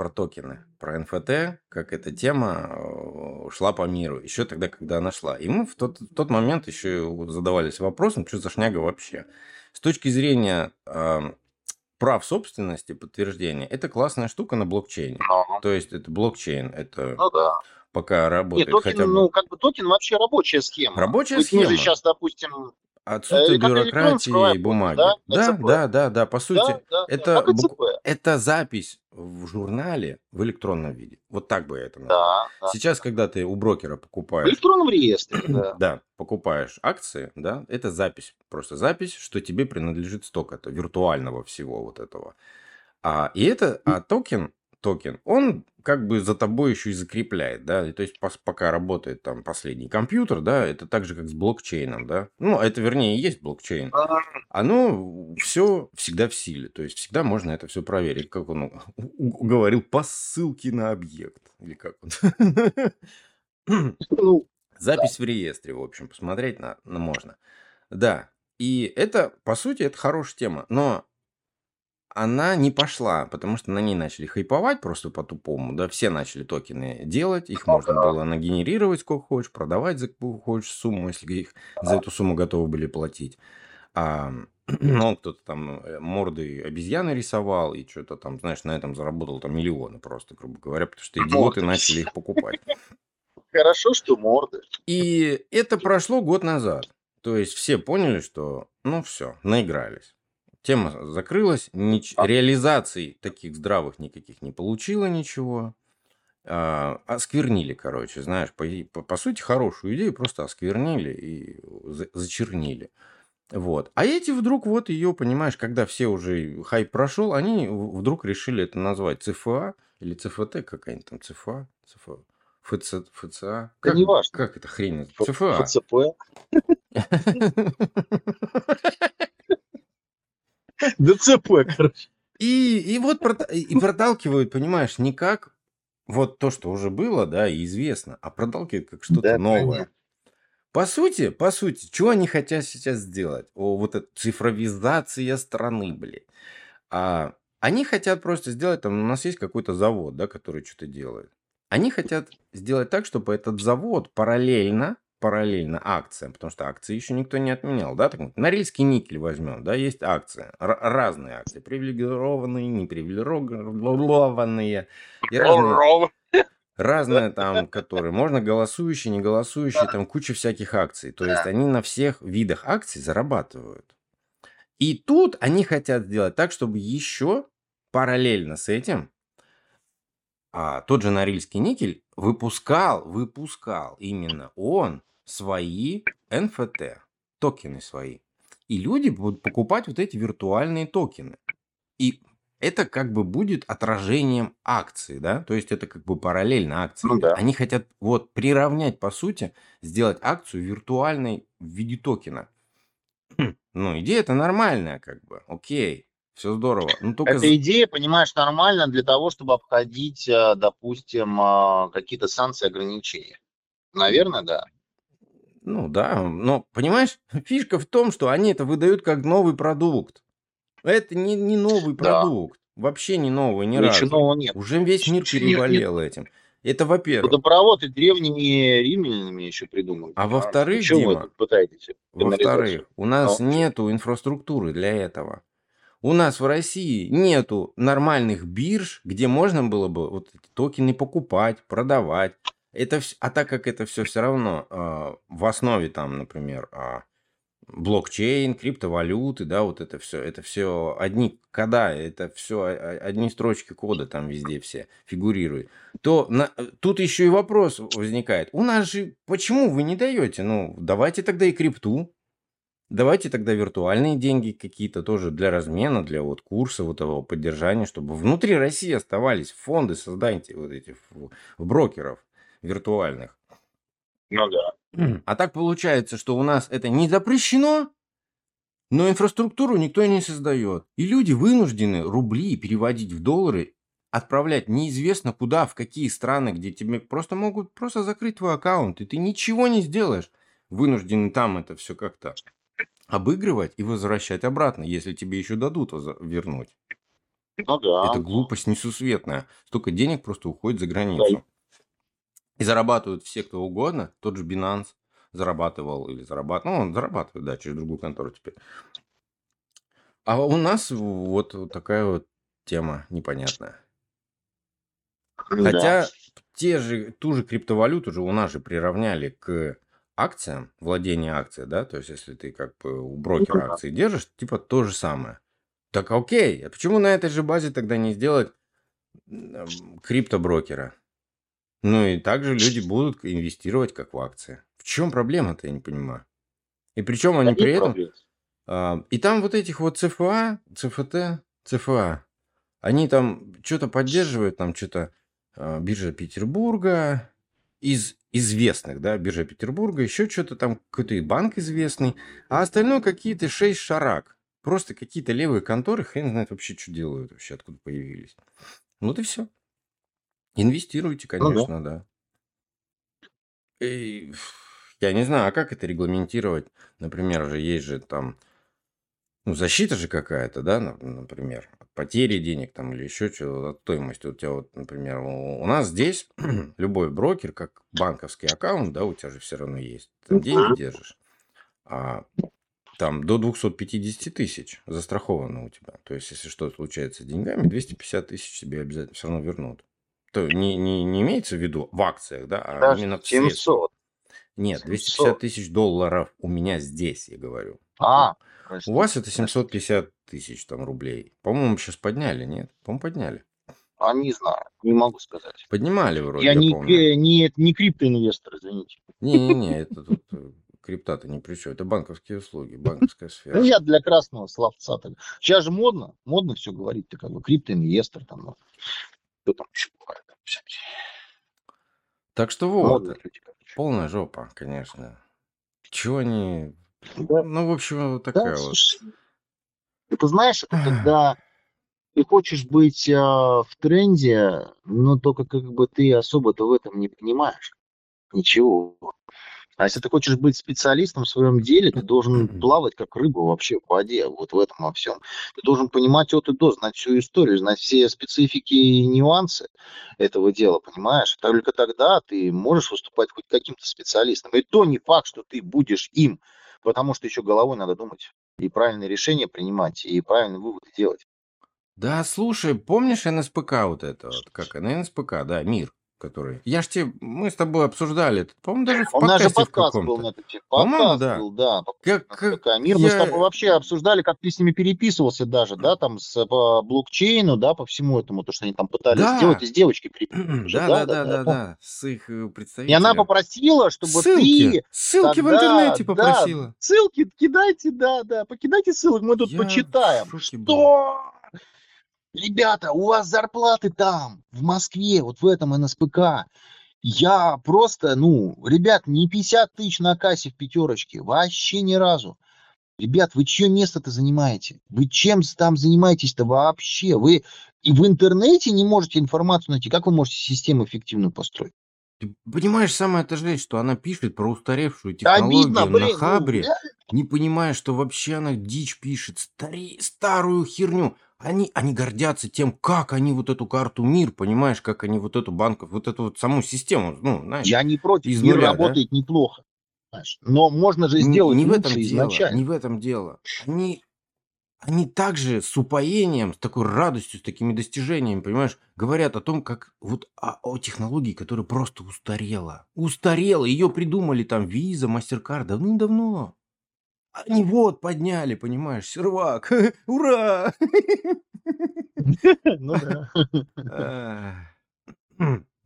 про токены, про НФТ, как эта тема э, шла по миру, еще тогда, когда она шла. И мы в тот, в тот момент еще задавались вопросом, что за шняга вообще. С точки зрения э, прав собственности, подтверждения, это классная штука на блокчейне. Ну, То есть это блокчейн, это ну да. пока Нет, работает токен, хотя бы ну, как бы токен вообще рабочая схема. рабочая мы же схема. сейчас, допустим, Отсутствие электронная бюрократии и бумаги. да? Да, да, да, да. По сути, да, да, это, да. ЭЦП. это запись в журнале в электронном виде. Вот так бы это назвал. Да, да. Сейчас, когда ты у брокера В покупаешь, электронном реестре, *clears throat* да. да, покупаешь акции, да, это запись, просто запись, что тебе принадлежит сток это виртуального всего вот этого. А, и это, а токен, токен, он как бы за тобой еще и закрепляет, да, и то есть пока работает там последний компьютер, да, это так же, как с блокчейном, да, ну, это вернее и есть блокчейн, А, оно все всегда в силе, то есть всегда можно это все проверить, как он говорил, по ссылке на объект, или как он. Ну, Запись в реестре, в общем, посмотреть на можно. Да, и это, по сути, это хорошая тема, но она не пошла, потому что на ней начали хайповать просто по-тупому, да, все начали токены делать, их можно было нагенерировать сколько хочешь, продавать за какую хочешь сумму, если их за эту сумму готовы были платить. А, *clears throat* ну, кто-то там э, морды обезьяны рисовал и что-то там, знаешь, на этом заработал там миллионы просто, грубо говоря, потому что идиоты начали их покупать. *laughs* хорошо, что морды. И это прошло год назад. То есть все поняли, что ну все, наигрались. Тема закрылась, нич- А. реализаций таких здравых никаких не получила ничего. а, осквернили, короче, знаешь, по, по, по сути, хорошую идею просто осквернили и за- зачернили. Вот. А эти вдруг вот ее, понимаешь, когда все уже хайп прошел, они вдруг решили это назвать ЦФА или ЦФТ, какая-нибудь там ЦФА, ЦФА, ФЦ, ФЦА. Да Как, не важно. как это хрень? ЦФА. ФЦП. *laughs* *laughs* *laughs* ДЦП, короче. И, и вот и проталкивают, понимаешь, не как вот то, что уже было, да, и известно, а проталкивают как что-то Да, новое. понятно. По сути, по сути, что они хотят сейчас сделать? О, вот эта цифровизация страны, блин. А, они хотят просто сделать, там у нас есть какой-то завод, да, который что-то делает. Они хотят сделать так, чтобы этот завод параллельно, параллельно акциям, потому что акции еще никто не отменял, да, так, Норильский никель возьмем, да, есть акции, разные акции, привилегированные, непривилегированные, и разные, разные там, которые можно голосующие, не голосующие, там куча всяких акций. То есть они на всех видах акций зарабатывают. И тут они хотят сделать так, чтобы еще параллельно с этим а, тот же Норильский никель выпускал, выпускал именно он свои NFT, токены свои. И люди будут покупать вот эти виртуальные токены. И это как бы будет отражением акции, да, то есть это как бы параллельно акции. Ну да. Они хотят вот приравнять, по сути, сделать акцию виртуальной в виде токена. Хм, Ну, идея это нормальная, как бы, окей, все здорово. Ну, только... Эта идея, понимаешь, нормально для того, чтобы обходить, э, допустим, э, какие-то санкции, ограничения. Наверное, да. Ну да, но понимаешь, *laughs* фишка в том, что они это выдают как новый продукт. Это не, не новый Да. продукт, вообще не новый, ни Ничего разу. нового нет. Уже весь мир Ничего нет. переболел этим. Это во-первых. Водопровод и древними римлянами еще придумали. А во-вторых, Дима, пытаетесь? Во-вторых, у нас чё? нету инфраструктуры для этого. У нас в России нету нормальных бирж, где можно было бы вот эти токены покупать, продавать. Это а так как это все все равно а, в основе там, например, а, блокчейн, криптовалюты, да, вот это все, это все одни кода, это все одни строчки кода там везде все фигурируют. То на- тут еще и вопрос возникает. У нас же почему вы не даете? Ну, давайте тогда и крипту. Давайте тогда виртуальные деньги какие-то тоже для размена, для вот курса, вот этого поддержания, чтобы внутри России оставались фонды, создайте вот эти в брокеров виртуальных. Ну да. А так получается, что у нас это не запрещено, но инфраструктуру никто не создает. И люди вынуждены рубли переводить в доллары, отправлять неизвестно куда, в какие страны, где тебе просто могут просто закрыть твой аккаунт, и ты ничего не сделаешь. Вынуждены там это все как-то обыгрывать и возвращать обратно, если тебе еще дадут вернуть. Ну да. Это глупость несусветная. Столько денег просто уходит за границу. И зарабатывают все, кто угодно. Тот же Binance зарабатывал или зарабатывал. Ну, он зарабатывает, да, через другую контору теперь. А у нас вот такая вот тема непонятная. Да. Хотя те же, ту же криптовалюту же у нас же приравняли к акциям, владение акцией, да, то есть если ты как бы у брокера да. акции держишь, типа то же самое. Так окей, а почему на этой же базе тогда не сделать криптоброкера? Ну и также люди будут инвестировать как в акции. В чем проблема-то, я не понимаю. И причем они при этом... А, И там вот этих вот ЦФА, ЦФТ, ЦФА, они там что-то поддерживают, там что-то а, биржа Петербурга, из известных, да, биржа Петербурга, еще что-то там, какой-то и банк известный, а остальное какие-то шесть шарак. Просто какие-то левые конторы, хрен знает вообще, что делают вообще, откуда появились. Вот и все. Инвестируйте, Ну да. конечно, да. И, я не знаю, а как это регламентировать? Например, же есть же там, ну, защита же какая-то, да, на- например, от потери денег там или еще что-то, от стоимости. У тебя вот, например, у нас здесь *clears throat* любой брокер, как банковский аккаунт, да, у тебя же все равно есть, там деньги держишь, а там до 250 тысяч застраховано у тебя. То есть, если что случается с деньгами, 250 тысяч тебе обязательно все равно вернут. То не, не, не имеется в виду в акциях, да, а Даже именно в средствах. 700. Нет, 700. 250 тысяч долларов у меня здесь, я говорю. А, У вас это 750 тысяч там рублей. По-моему, сейчас подняли, нет? По-моему, подняли. А не знаю, не могу сказать. Поднимали вроде, Я я не, помню. кри- не, не криптоинвестор, извините. Не-не-не, это тут э, крипта-то ни при чем. Это банковские услуги, банковская Ну, сфера. я для красного словца. Сейчас же модно, модно все говорить, ты как бы криптоинвестор там, ну, кто там еще всякие Так что вот, короче. полная жопа, конечно. Чего они... Да, Ну, в общем, вот да, такая вот. слушай, это знаешь, это когда ты хочешь быть э, в тренде, но только как бы ты особо-то в этом не понимаешь ничего. А если ты хочешь быть специалистом в своем деле, ты должен плавать как рыба вообще в воде, вот в этом во всем. Ты должен понимать от и до, знать всю историю, знать все специфики и нюансы этого дела, понимаешь? Только тогда ты можешь выступать хоть каким-то специалистом. И то не факт, что ты будешь им, потому что еще головой надо думать и правильные решения принимать, и правильные выводы делать. Да, слушай, помнишь НСПК вот это вот? Как НСПК, да, мир, который... Я ж тебе... Мы с тобой обсуждали. По-моему, даже в У нас же в подкаст был на тему. По-моему, Подкаст да. был, да. Как, как. Мир, мы с я- тобой вообще обсуждали, как ты с ними переписывался даже, да, там с по блокчейну, да, по всему этому, то, что они там пытались Да. сделать, и с девочкой переписывались. Да, да, да, да, да, с их э, И она представителем. попросила, чтобы Ссылки, ты ссылки в тогда, интернете да, попросила. ссылки кидайте, да, да, покидайте ссылок, мы тут Я почитаем. в шоке был. Ребята, у вас зарплаты там, в Москве, вот в этом НСПК. Я просто, ну, ребят, не 50 тысяч на кассе в пятерочке, вообще ни разу. Ребят, вы чье место-то занимаете? Вы чем там занимаетесь-то вообще? Вы и в интернете не можете информацию найти. Как вы можете систему эффективную построить? Ты понимаешь, самое это жесть, что она пишет про устаревшую Обидно, технологию на блин, ну, Хабре, реально. не понимая, что вообще она дичь пишет, стари, старую херню. Они, они гордятся тем, как они вот эту карту мир, понимаешь, как они вот эту банков, вот эту вот саму систему, ну, знаешь, Я не против, из мир нуля, да? работает неплохо. знаешь. Но можно же сделать не в лучше этом дело, изначально. не в этом дело. Они, они также с упоением, с такой радостью, с такими достижениями, понимаешь, говорят о том, как вот о, о технологии, которая просто устарела. Устарела. Ее придумали там Visa, MasterCard давным-давно. Они вот подняли, понимаешь, сервак. *laughs* Ура! *laughs* *laughs* Ну да.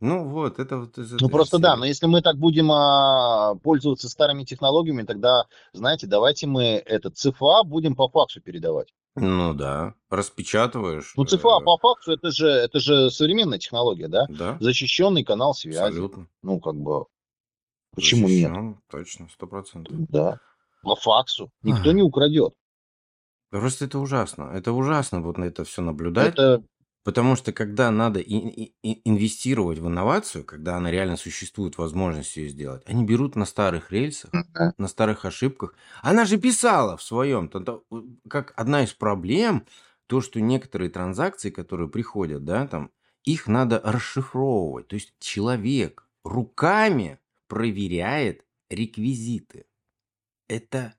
Ну вот, это вот из Ну просто да, но если мы так будем а, пользоваться старыми технологиями, тогда, знаете, давайте мы этот ЦФА будем по факсу передавать. Ну да, распечатываешь. Ну ЦФА э, по факсу это же это же современная технология, да? Да, Защищенный канал связи. абсолютно. Ну как бы почему нет? Защищен, Точно, сто процентов. Да. По факсу никто Ах. не украдет. Просто это ужасно. Это ужасно вот на это все наблюдать. Это Потому что когда надо и- и- инвестировать в инновацию, когда она реально существует, возможность ее сделать, они берут на старых рельсах, Мгм. на старых ошибках. Она же писала в своем, как одна из проблем, то, что некоторые транзакции, которые приходят, да, там, их надо расшифровывать. То есть человек руками проверяет реквизиты. Это,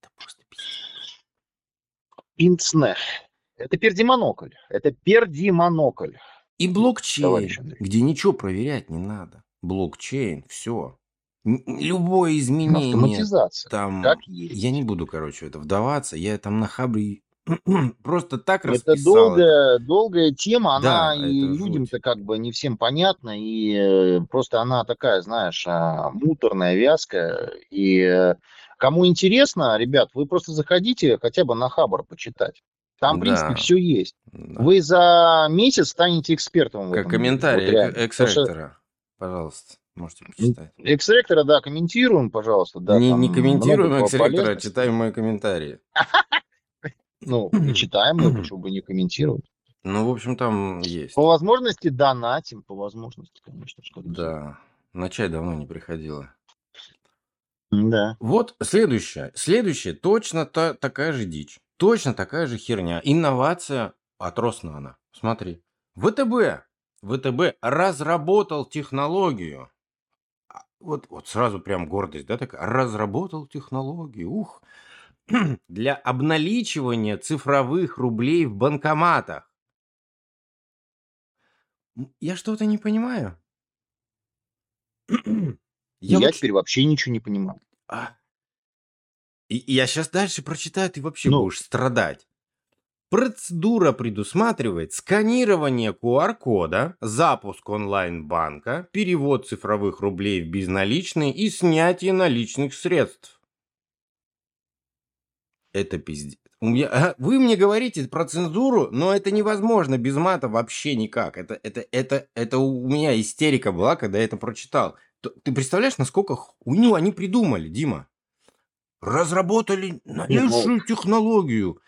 это просто пиздец. Это пердимонокль. Это пердимонокль. И блокчейн, где ничего проверять не надо. Блокчейн, все. Любое изменение Автоматизация. там... Как есть. Я не буду, короче, в это вдаваться. Я там на хабре *clears throat* просто так Это расписал. это. долгая, долгая тема, Да, она и это жуть. людям-то как бы не всем понятна, и э, просто она такая, знаешь, а, муторная, вязкая, и э, кому интересно, ребят, вы просто заходите хотя бы на Хабар почитать. Там, в принципе, Да. все есть. Да. Вы за месяц станете экспертом. в Как этом комментарий вот реально. экс Потому что ректора Пожалуйста, можете почитать. Экс-ректора, да, комментируем, пожалуйста. Да, не, не комментируем много экс ректора, а читаем мои комментарии. *laughs* Ну, *clears throat* читаем его, почему бы не комментировать. Ну, в общем, там есть. По возможности донатим, по возможности, конечно. Да. На чай давно не приходило. Да. Вот следующее. Следующее точно та, такая же дичь. Точно такая же херня. Инновация от Роснана. Смотри. ВТБ. ВТБ разработал технологию. А, Вот, вот сразу прям гордость, да, такая. Разработал технологию. Ух. *clears throat* Для обналичивания цифровых рублей в банкоматах. Я что-то не понимаю. *clears throat* Я, вот теперь вообще ничего не понимаю. а. И, и я сейчас дальше прочитаю, ты вообще Ну. будешь страдать. Процедура предусматривает сканирование QR-кода, запуск онлайн-банка, перевод цифровых рублей в безналичные и снятие наличных средств. Это пиздец. Меня- а, Вы мне говорите про цензуру, но это невозможно без мата вообще никак. Это, это, это, это у меня истерика была, когда я это прочитал. Ты представляешь, насколько хуйню они придумали, Дима? Разработали новейшую технологию.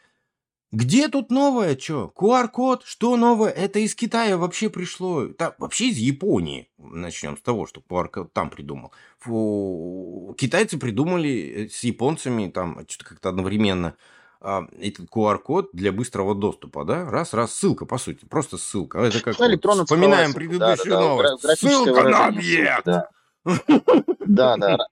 Где тут новое, что? QR-код, что новое? Это из Китая вообще пришло. Да, вообще из Японии. Начнем с того, что QR-код там придумал. Фу, Китайцы придумали э, с японцами там что-то как-то одновременно а, этот QR-код для быстрого доступа, да? Раз, раз, ссылка, по сути, просто ссылка. Это как Ну, вот вспоминаем предыдущую да, да, да, новость. графическое Ссылка на объект. Да, да, да.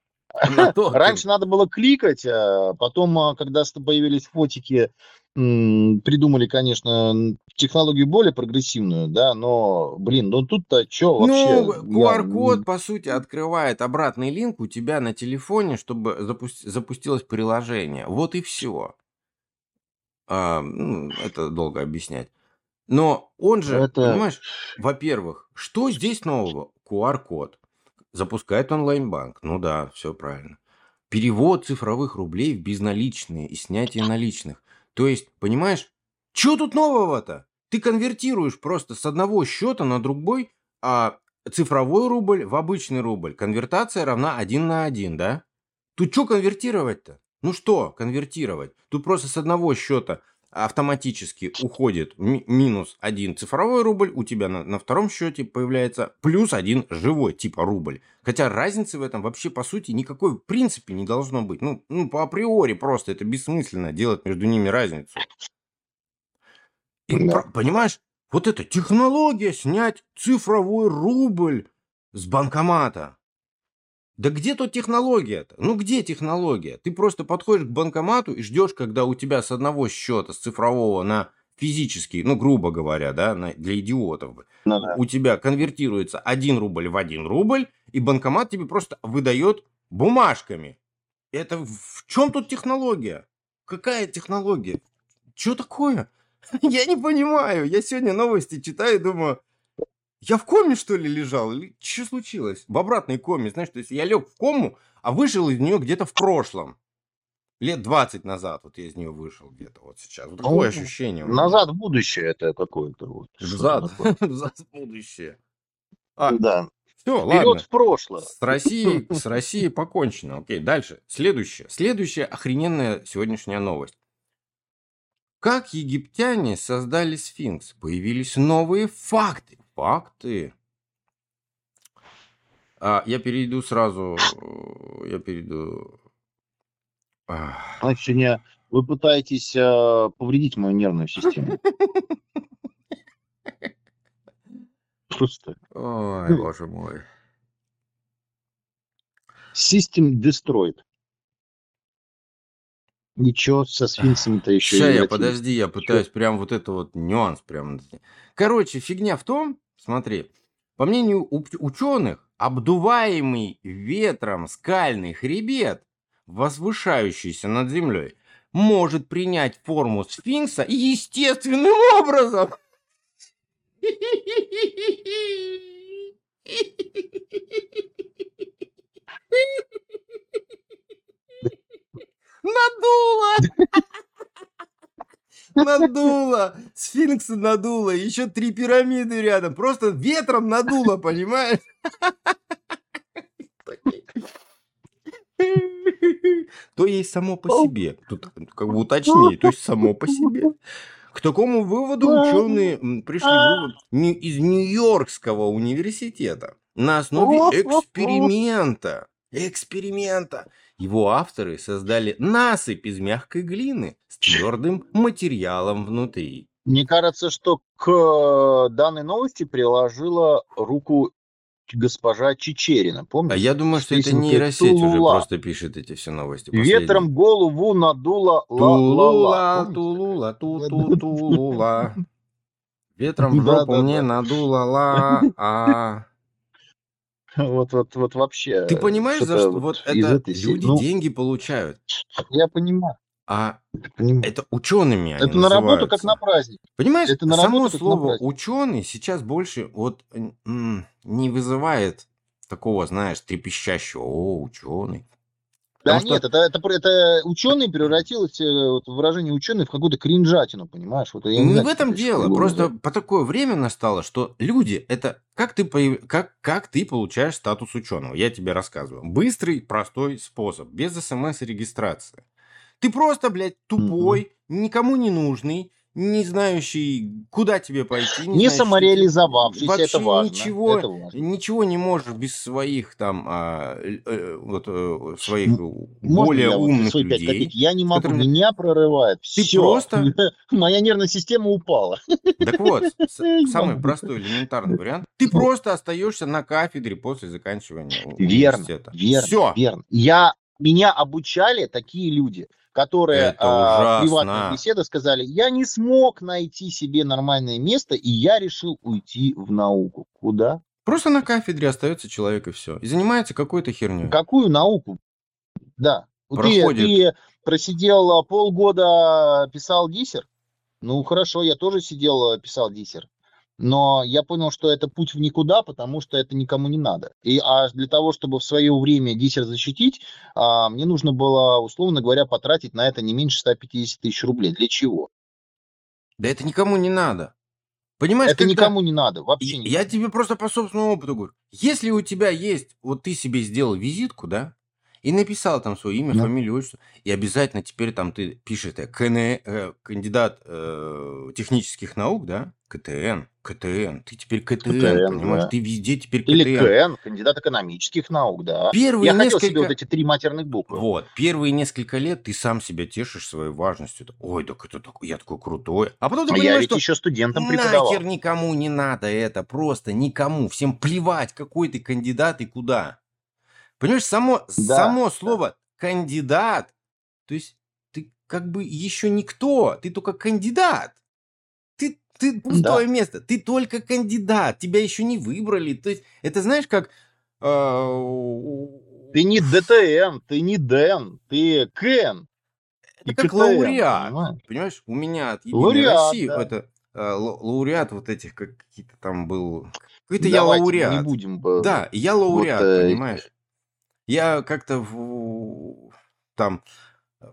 Ты- Раньше надо было кликать, а потом, а, когда появились фотики, придумали, конечно, технологию более прогрессивную, да, но, блин, ну тут-то что вообще? Ну, Я, QR-код, м, по сути, открывает обратный линк у тебя на телефоне, чтобы запусти- запустилось приложение. Вот и все. это долго объяснять. Но он же, Это- понимаешь, во-первых, что здесь нового? QR-код. Запускает онлайн-банк. Ну да, все правильно. Перевод цифровых рублей в безналичные и снятие наличных. То есть, понимаешь, что тут нового-то? Ты конвертируешь просто с одного счета на другой, а цифровой рубль в обычный рубль. Конвертация равна 1 на 1, да? Тут что конвертировать-то? Ну что конвертировать? Тут просто с одного счета автоматически уходит ми- минус один цифровой рубль, у тебя на, на втором счете появляется плюс один живой типа рубль. Хотя разницы в этом вообще по сути никакой в принципе не должно быть. Ну, ну по априори просто это бессмысленно делать между ними разницу. И, Да. понимаешь, вот эта технология снять цифровой рубль с банкомата. Да где тут технология-то? Ну где технология? Ты просто подходишь к банкомату и ждешь, когда у тебя с одного счета, с цифрового на физический, ну грубо говоря, да, на- для идиотов ну да. у тебя конвертируется 1 рубль в 1 рубль, и банкомат тебе просто выдает бумажками. Это в чем тут технология? Какая технология? Что такое? *laughs* Я не понимаю. Я сегодня новости читаю и думаю, я в коме, что ли, лежал? Или что случилось? В обратной коме, знаешь, то есть я лег в кому, а вышел из нее где-то в прошлом. Лет 20 назад вот я из нее вышел где-то вот сейчас. Вот такое Ну, ощущение. Назад в будущее это какое-то вот. Взад. *laughs* Взад в будущее. А, Да. все, Вперед ладно. в прошлое. С Россией, с Россией покончено. Окей, дальше. Следующее. Следующая охрененная сегодняшняя новость. Как египтяне создали сфинкс? Появились новые факты. Факты. А, я перейду сразу. Я перейду. Значит, сегодня вы пытаетесь э, повредить мою нервную систему. Просто. Ой, боже мой. System destroyed. Ничего со сфинксами-то еще и я, не подожди, я пытаюсь прям вот это вот нюанс прям. Короче, фигня в том, смотри, по мнению ученых, обдуваемый ветром скальный хребет, возвышающийся над землей, может принять форму сфинкса естественным образом. *laughs* Надуло! Надуло! Сфинкса надуло, еще три пирамиды рядом. Просто ветром надуло, понимаешь? То есть само по себе. Тут как бы уточнее, то есть само по себе. К такому выводу ученые пришли вывод из Нью-Йоркского университета на основе эксперимента. Эксперимента. Его авторы создали насыпь из мягкой глины с твердым материалом внутри. Мне кажется, что к э, данной новости приложила руку госпожа Чечерина. Помните? А я думаю, что это нейросеть уже «Тулула». просто пишет эти все новости. последние. Ветром голову надуло Тулула, ла-ла-ла. Помните? тулула. *laughs* Ветром жопу мне да. надуло ла а *laughs* Вот, вот, вот вообще. Ты понимаешь, за что вот это этой люди Ну, деньги получают? Я понимаю. а Поним- это учеными они Это на работу как на праздник. Понимаешь, Это на само работу слово ученый сейчас больше вот не вызывает такого, знаешь, трепещащего, о, ученый. Да Потому нет, что это, это, это ученый превратилось, э, вот, выражение ученый в какую-то кринжатину, понимаешь? Вот я не не знаю, в этом дело, просто по такое время настало, что люди, это как ты, как, как ты получаешь статус ученого, я тебе рассказываю. Быстрый, простой способ, без смс-регистрации. Ты просто, блядь, тупой, никому не нужный, не знающий, куда тебе пойти, не Не знающий, тебе- самореализовавшийся, вообще это важно. ничего, Это важно. ничего не можешь без своих там а, э, вот э, своих Можно более я вот умных пять людей. копеек? Я не могу, которыми- меня прорывает. Ты Все. просто- *laughs* Моя нервная система упала. Так вот, *laughs* самый простой элементарный вариант. Ты просто остаешься на кафедре после заканчивания Верно, университета. верно, Все. верно. Я, меня обучали такие люди, которые а, в ужасно. приватных беседах сказали, я не смог найти себе нормальное место, и я решил уйти в науку. Куда? Просто на кафедре остается человек и все. И занимается какой-то херней. Какую науку? Да. Ты, Проходит. ты просидел а, полгода, писал диссер? Ну, хорошо, я тоже сидел, а, писал диссер. Но я понял, что это путь в никуда, потому что это никому не надо. И, а для того, чтобы в свое время диссер защитить, а, мне нужно было, условно говоря, потратить на это не меньше 150 тысяч рублей. Для чего? Да это никому не надо. Понимаешь, это когда- никому не надо, вообще никому. Я тебе просто по собственному опыту говорю. Если у тебя есть, вот ты себе сделал визитку, да, и написал там свое имя, Да. фамилию, отчество, и обязательно теперь там ты пишешь, э, КН, э, кандидат э, технических наук, да, КТН, КТН, ты теперь КТН, КТН, понимаешь, да. ты везде теперь Или КТН. КН, кандидат экономических наук, да. Первые Я хотел несколько... себе вот эти три матерных буквы. Вот, первые несколько лет ты сам себя тешишь своей важностью. Ой, так это такой, я такой крутой. А потом ты А я понимаешь, ведь что еще студентам преподавал. Нахер никому не надо это, просто никому. Всем плевать, какой ты кандидат и куда. Понимаешь, само, Да, само да. слово кандидат, то есть ты как бы еще никто, ты только кандидат. Ты, ты пустое место, ты только кандидат, тебя еще не выбрали. То есть это знаешь, как... э, Ты не ДТН, ты не ДЭН, ты КН. Это и как КТН, лауреат. понимаешь? Понимаешь, у меня от Единой Лауреат, России да. это э, ла- лауреат вот этих как какие-то там был. Какой-то я лауреат. не будем. бы- Да, я лауреат, Вот, э, понимаешь? Я как-то в- там э,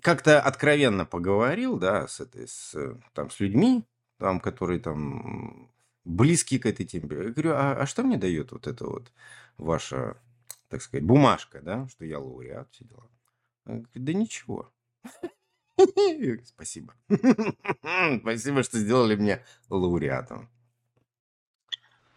как-то откровенно поговорил, да, с этой, с, э, там, с людьми, там, которые там близки к этой теме. Я говорю, а, а что мне дает вот это вот ваша, так сказать, бумажка, да, что я лауреат, все дела? Он говорит, да ничего. *laughs* Спасибо. *laughs* Спасибо, что сделали меня лауреатом.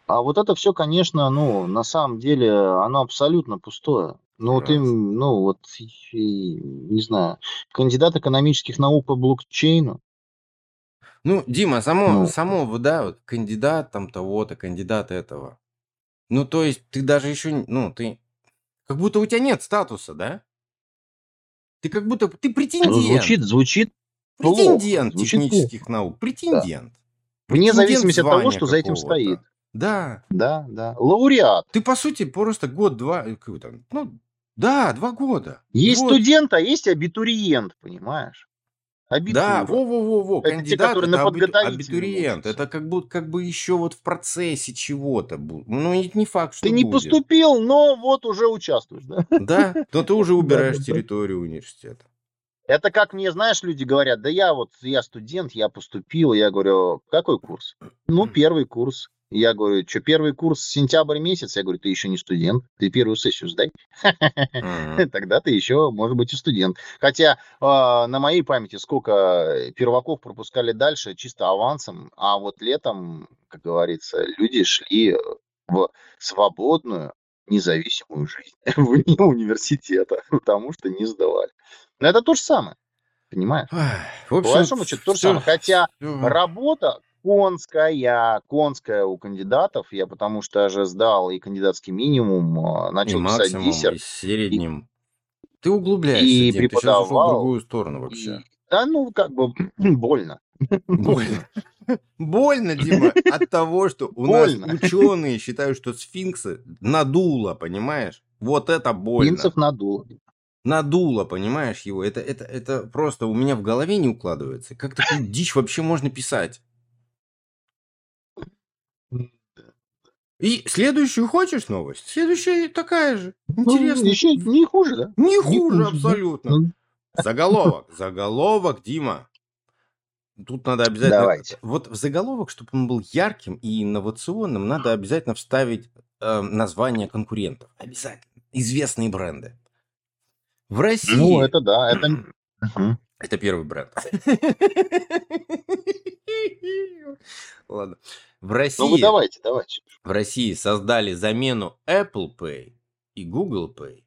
А вот это все, конечно, ну, на самом деле, оно абсолютно пустое. Ну, вот им, ну, вот, и- не знаю, кандидат экономических наук по блокчейну. Ну, Дима, само, Ну. само, да, вот, кандидат там того-то, кандидат этого. Ну, то есть, ты даже еще, ну, ты, как будто у тебя нет статуса, да? Ты как будто, ты Ну, претендент. звучит, звучит плохо, Претендент звучит технических наук. Претендент. Вне Претендент зависимости от того, что за этим стоит. Да. Да, да. Лауреат. Ты, по сути, просто год-два, э, ну, да, два года. Есть Вот. студент, а есть абитуриент, понимаешь? Да, Абитура. во-во-во-во, Это те, кандидат которые это на абитуриент, это как будто как бы еще вот в процессе чего-то, ну не факт, что Ты не будет. поступил, но вот уже участвуешь, да? Да, то ты уже *laughs* убираешь территорию университета. Это как мне, знаешь, люди говорят, да я вот, я студент, я поступил, я говорю, какой курс? Ну, первый курс. Я говорю, что первый курс сентябрь месяц? Я говорю, ты еще не студент, ты первую сессию сдай, *laughs* тогда ты еще, может быть, и студент. Хотя а, на моей памяти сколько перваков пропускали дальше чисто авансом, а вот летом, как говорится, люди шли в свободную, независимую жизнь *laughs* вне университета, потому что не сдавали. Но это то же самое, понимаешь? Ах, В По общем, большому счету то же самое. Хотя всё- работа конская, конская у кандидатов. Я потому что же сдал и кандидатский минимум, а, и начал писать максимум, диссер. и средним. Ты углубляешься, и Дим, ты сейчас в преподавал, другую сторону вообще. и- Да, ну, как бы *clears throat* больно. Больно. *laughs* Больно, Дима, от того, что у нас Больно. ученые считают, что сфинксы надуло, понимаешь? Вот это больно. Принцев надуло. Надуло, понимаешь, его. Это, это, это просто у меня в голове не укладывается. Как такую дичь вообще можно писать? И следующую хочешь новость? Следующая такая же. Интересно. Ну, еще не хуже, да? Не хуже хуже, да? абсолютно. Ну, Заголовок. Заголовок, Дима. Тут надо обязательно... Давайте. Вот в заголовок, чтобы он был ярким и инновационным, надо обязательно вставить э, название конкурентов. Обязательно. Известные бренды. В России... Ну, это да, это... *clears throat* Это первый бренд. *laughs* Ладно. В Ну, вы России, давайте, давайте. в России создали замену Apple Pay и Google Pay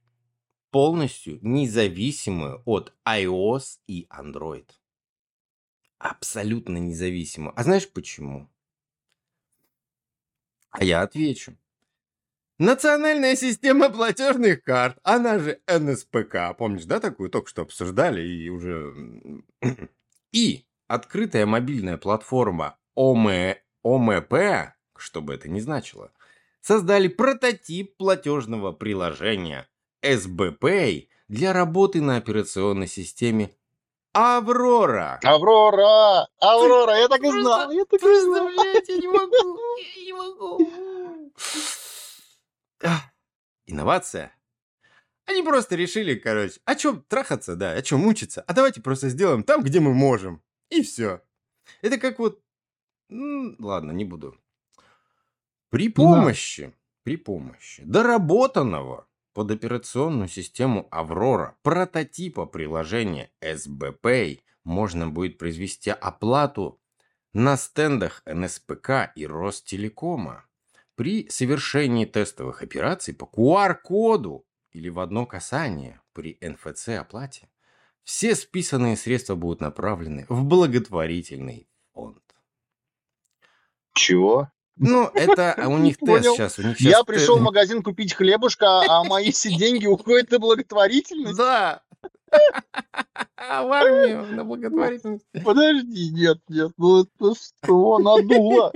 полностью независимую от iOS и Android. Абсолютно независимую. А знаешь почему? А я отвечу. Национальная система платежных карт, она же НСПК, помнишь, да, такую только что обсуждали и уже... *clears throat* И открытая мобильная платформа ОМ... ОМП, что бы это ни значило, создали прототип платежного приложения SBPay для работы на операционной системе Аврора. Аврора! Аврора! Я так и Просто- знал! Я так и знал! Я не могу, я не могу. Ах, Инновация. Они просто решили, короче, о чем трахаться, да, о чем мучиться, а давайте просто сделаем там, где мы можем. И все. Это как вот... Ладно, не буду. При помощи, при помощи доработанного под операционную систему Аврора прототипа приложения SBPay можно будет произвести оплату на стендах НСПК и Ростелекома при совершении тестовых операций по QR-коду или в одно касание при НФЦ-оплате. Все списанные средства будут направлены в благотворительный фонд. Чего? Ну, это у *laughs* них тест сейчас. У них Я щас пришел в магазин купить хлебушка, а *laughs* мои все деньги уходят на благотворительность. Да. *laughs* В армию на благотворительность. Подожди, нет, нет, ну это что, надуло.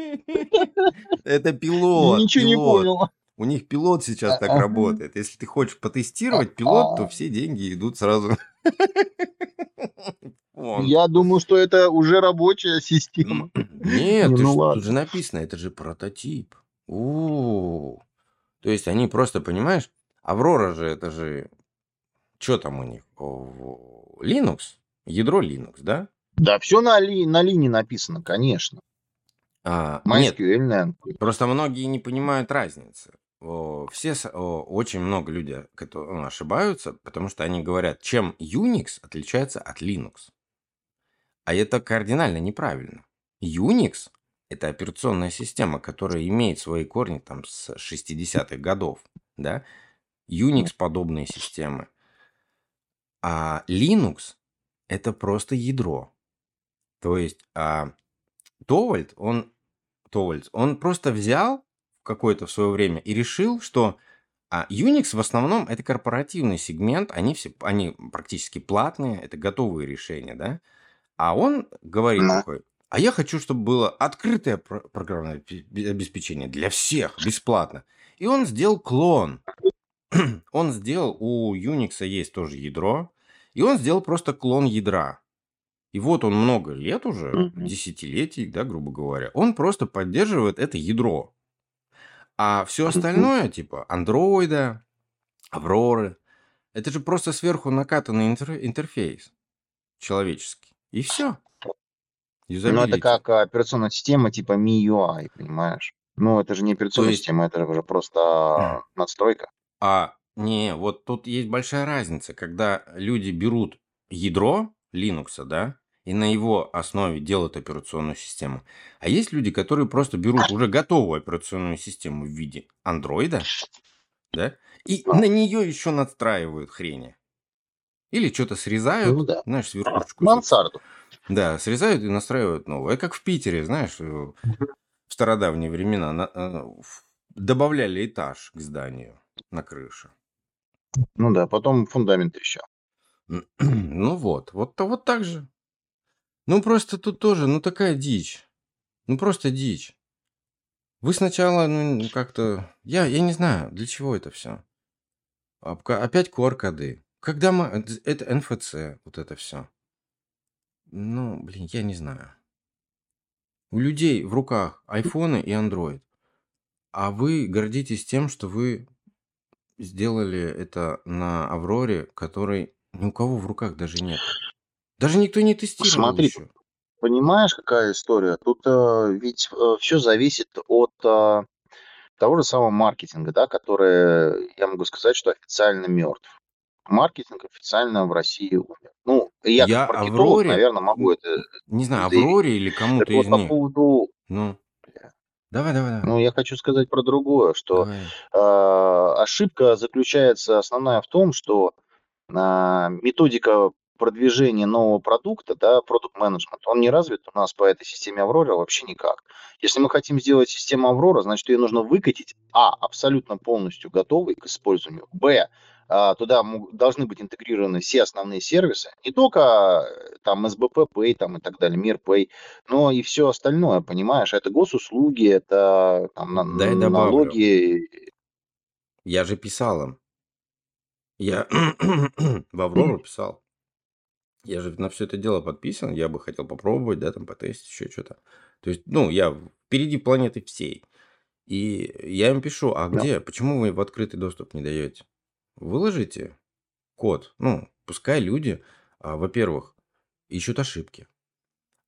Это пилот. Ничего не понял. У них пилот сейчас так работает. Если ты хочешь потестировать пилот, то все деньги идут сразу. Вон. Я думаю, что это уже рабочая система. Нет, Не, ты ну ж- ладно. тут же написано, это же прототип. У. То есть они просто, понимаешь, Аврора же, это же... Что там у них? Linux? Ядро Linux, да? Да, все на, ли, на линии написано, конечно. А, нет, MySQL, наверное. Просто многие не понимают разницы. О, Все, о, очень много людей ну, ошибаются, потому что они говорят, чем Unix отличается от Linux. А это кардинально неправильно. Unix – это операционная система, которая имеет свои корни там с 60-х годов. Да? Unix-подобные системы. А Linux – это просто ядро. То есть а, Товальд, он, Товальдс, он просто взял какое-то в свое время и решил, что а, Unix в основном это корпоративный сегмент, они все, они практически платные, это готовые решения, да? А он говорит Ну. такой, а я хочу, чтобы было открытое про- программное обе- обеспечение для всех, бесплатно. И он сделал клон. *clears throat* он сделал, у Unix есть тоже ядро, и он сделал просто клон ядра. И вот он много лет уже, десятилетий, да, грубо говоря, он просто поддерживает это ядро. А все остальное, типа андроида, авроры, это же просто сверху накатанный интер- интерфейс человеческий. И все. Ну, это как операционная система типа MIUI, понимаешь? Ну, это же не операционная есть- система, это уже просто а, надстройка. А, не, вот тут есть большая разница, когда люди берут ядро Linux, да, и на его основе делают операционную систему. А есть люди, которые просто берут уже готовую операционную систему в виде андроида, да, и А. на нее еще надстраивают хрени. Или что-то срезают, Ну да. знаешь, с верхушечку. Мансарду. Да, срезают и настраивают новое. Как в Питере, знаешь, э, в стародавние времена на- э, добавляли этаж к зданию на крыше. Ну да, потом фундамент трещал. *clears throat* Ну вот, вот, вот так же. Ну просто тут тоже, ну такая дичь. Ну просто дичь. Вы сначала, ну как-то, я, я не знаю, для чего это все. Опять QR-коды. Когда мы... Это НФЦ, вот это все. Ну, блин, я не знаю. У людей в руках айфоны и андроид. А вы гордитесь тем, что вы сделали это на Авроре, которой ни у кого в руках даже нет. Даже никто не тестировал Смотри, еще. понимаешь, какая история? Тут э, ведь все зависит от э, того же самого маркетинга, да, который, я могу сказать, что официально мертв. Маркетинг официально в России умер. Ну, я, Я как маркетолог, Авроре, наверное, могу это не знаю, заявить. Авроре или кому-то вот, из по них. поводу... Ну, давай, давай, давай. Ну, я хочу сказать про другое, что э, ошибка заключается основная в том, что а, методика продвижения нового продукта, да, продукт менеджмент, он не развит у нас по этой системе Аврора вообще никак. Если мы хотим сделать систему Аврора, значит, ее нужно выкатить, а, абсолютно полностью готовой к использованию, б, туда му- должны быть интегрированы все основные сервисы, не только э, там СБП Pay там, и так далее, Мир Pay, но и все остальное, понимаешь, это госуслуги, это там, Дай добавлю. налоги, Я же писал им. Я *clears throat* в Аврору писал. Я же на все это дело подписан. Я бы хотел попробовать, да, там потестить еще что-то. То есть, ну, я впереди планеты всей. И я им пишу, а Да. где? Почему вы в открытый доступ не даете? Выложите код. Ну, пускай люди, а, во-первых, ищут ошибки,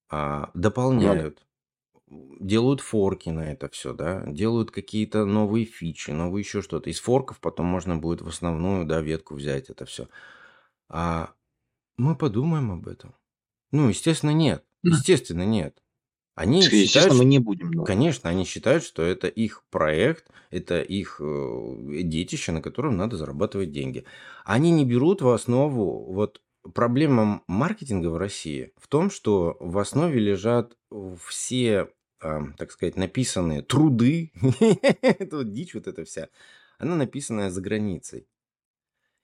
а, дополняют, делают форки на это все, да, делают какие-то новые фичи, новые еще что-то. Из форков потом можно будет в основную, да, ветку взять это все. А мы подумаем об этом. Ну, естественно, нет. Естественно, нет. Они считают, Естественно, мы не будем. думать. Конечно, они считают, что это их проект, это их э, детище, на котором надо зарабатывать деньги. Они не берут в основу вот проблема маркетинга в России в том, что в основе лежат все, а, так сказать, написанные труды, *laughs* это вот дичь вот эта вся, она написанная за границей.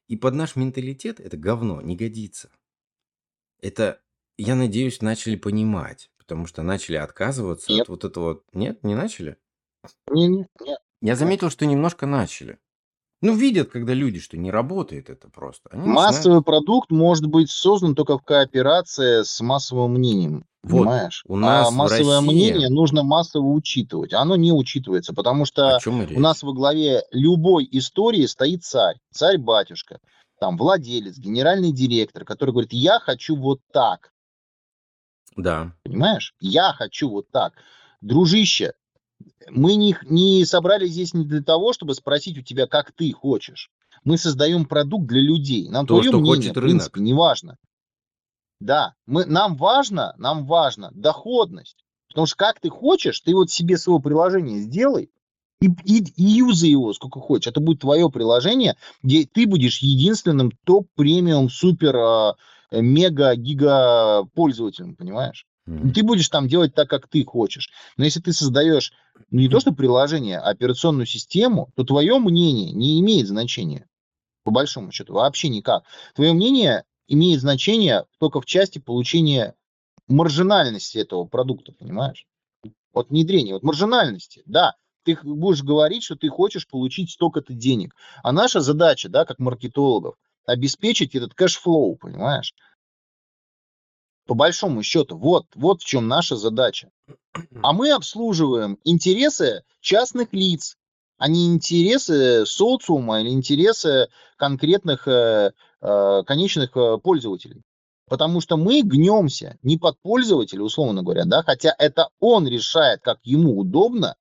И под наш менталитет это говно не годится. Это, я надеюсь, начали понимать, потому что начали отказываться Нет, от вот этого. вот- Нет, не начали? не, не, нет, Я нет. заметил, что немножко начали. Ну, видят, когда люди, что не работает это просто. Они начинают... Массовый продукт может быть создан только в кооперации с массовым мнением. Вот, Понимаешь? у нас А массовое России... мнение нужно массово учитывать. Оно не учитывается, потому что у нас во главе любой истории стоит царь, царь-батюшка, там владелец, генеральный директор, который говорит, я хочу вот так, Да. понимаешь? Я хочу вот так. Дружище, мы не, не собрались здесь не для того, чтобы спросить у тебя, как ты хочешь. Мы создаем продукт для людей. Нам То, твое что мнение, хочет в принципе, рынок. не важно. Да, мы, нам важно, нам важно доходность. Потому что как ты хочешь, ты вот себе свое приложение сделай и, и, и юзай его сколько хочешь. Это будет твое приложение, где ты будешь единственным топ-премиум супер а, мега-гига пользователем, понимаешь? Мгм. ты будешь там делать так, как ты хочешь. Но если ты создаешь не то что приложение, а операционную систему, то твое мнение не имеет значения. По большому счету, вообще никак. Твое мнение имеет значение только в части получения маржинальности этого продукта, понимаешь? Вот внедрение, вот маржинальности, да. Ты будешь говорить, что ты хочешь получить столько-то денег. А наша задача, да, как маркетологов, обеспечить этот cash flow, понимаешь? По большому счету, вот, вот в чем наша задача. А мы обслуживаем интересы частных лиц, а не интересы социума или интересы конкретных э, э, конечных э, пользователей. Потому что мы гнемся не под пользователя, условно говоря, да, хотя это он решает, как ему удобно,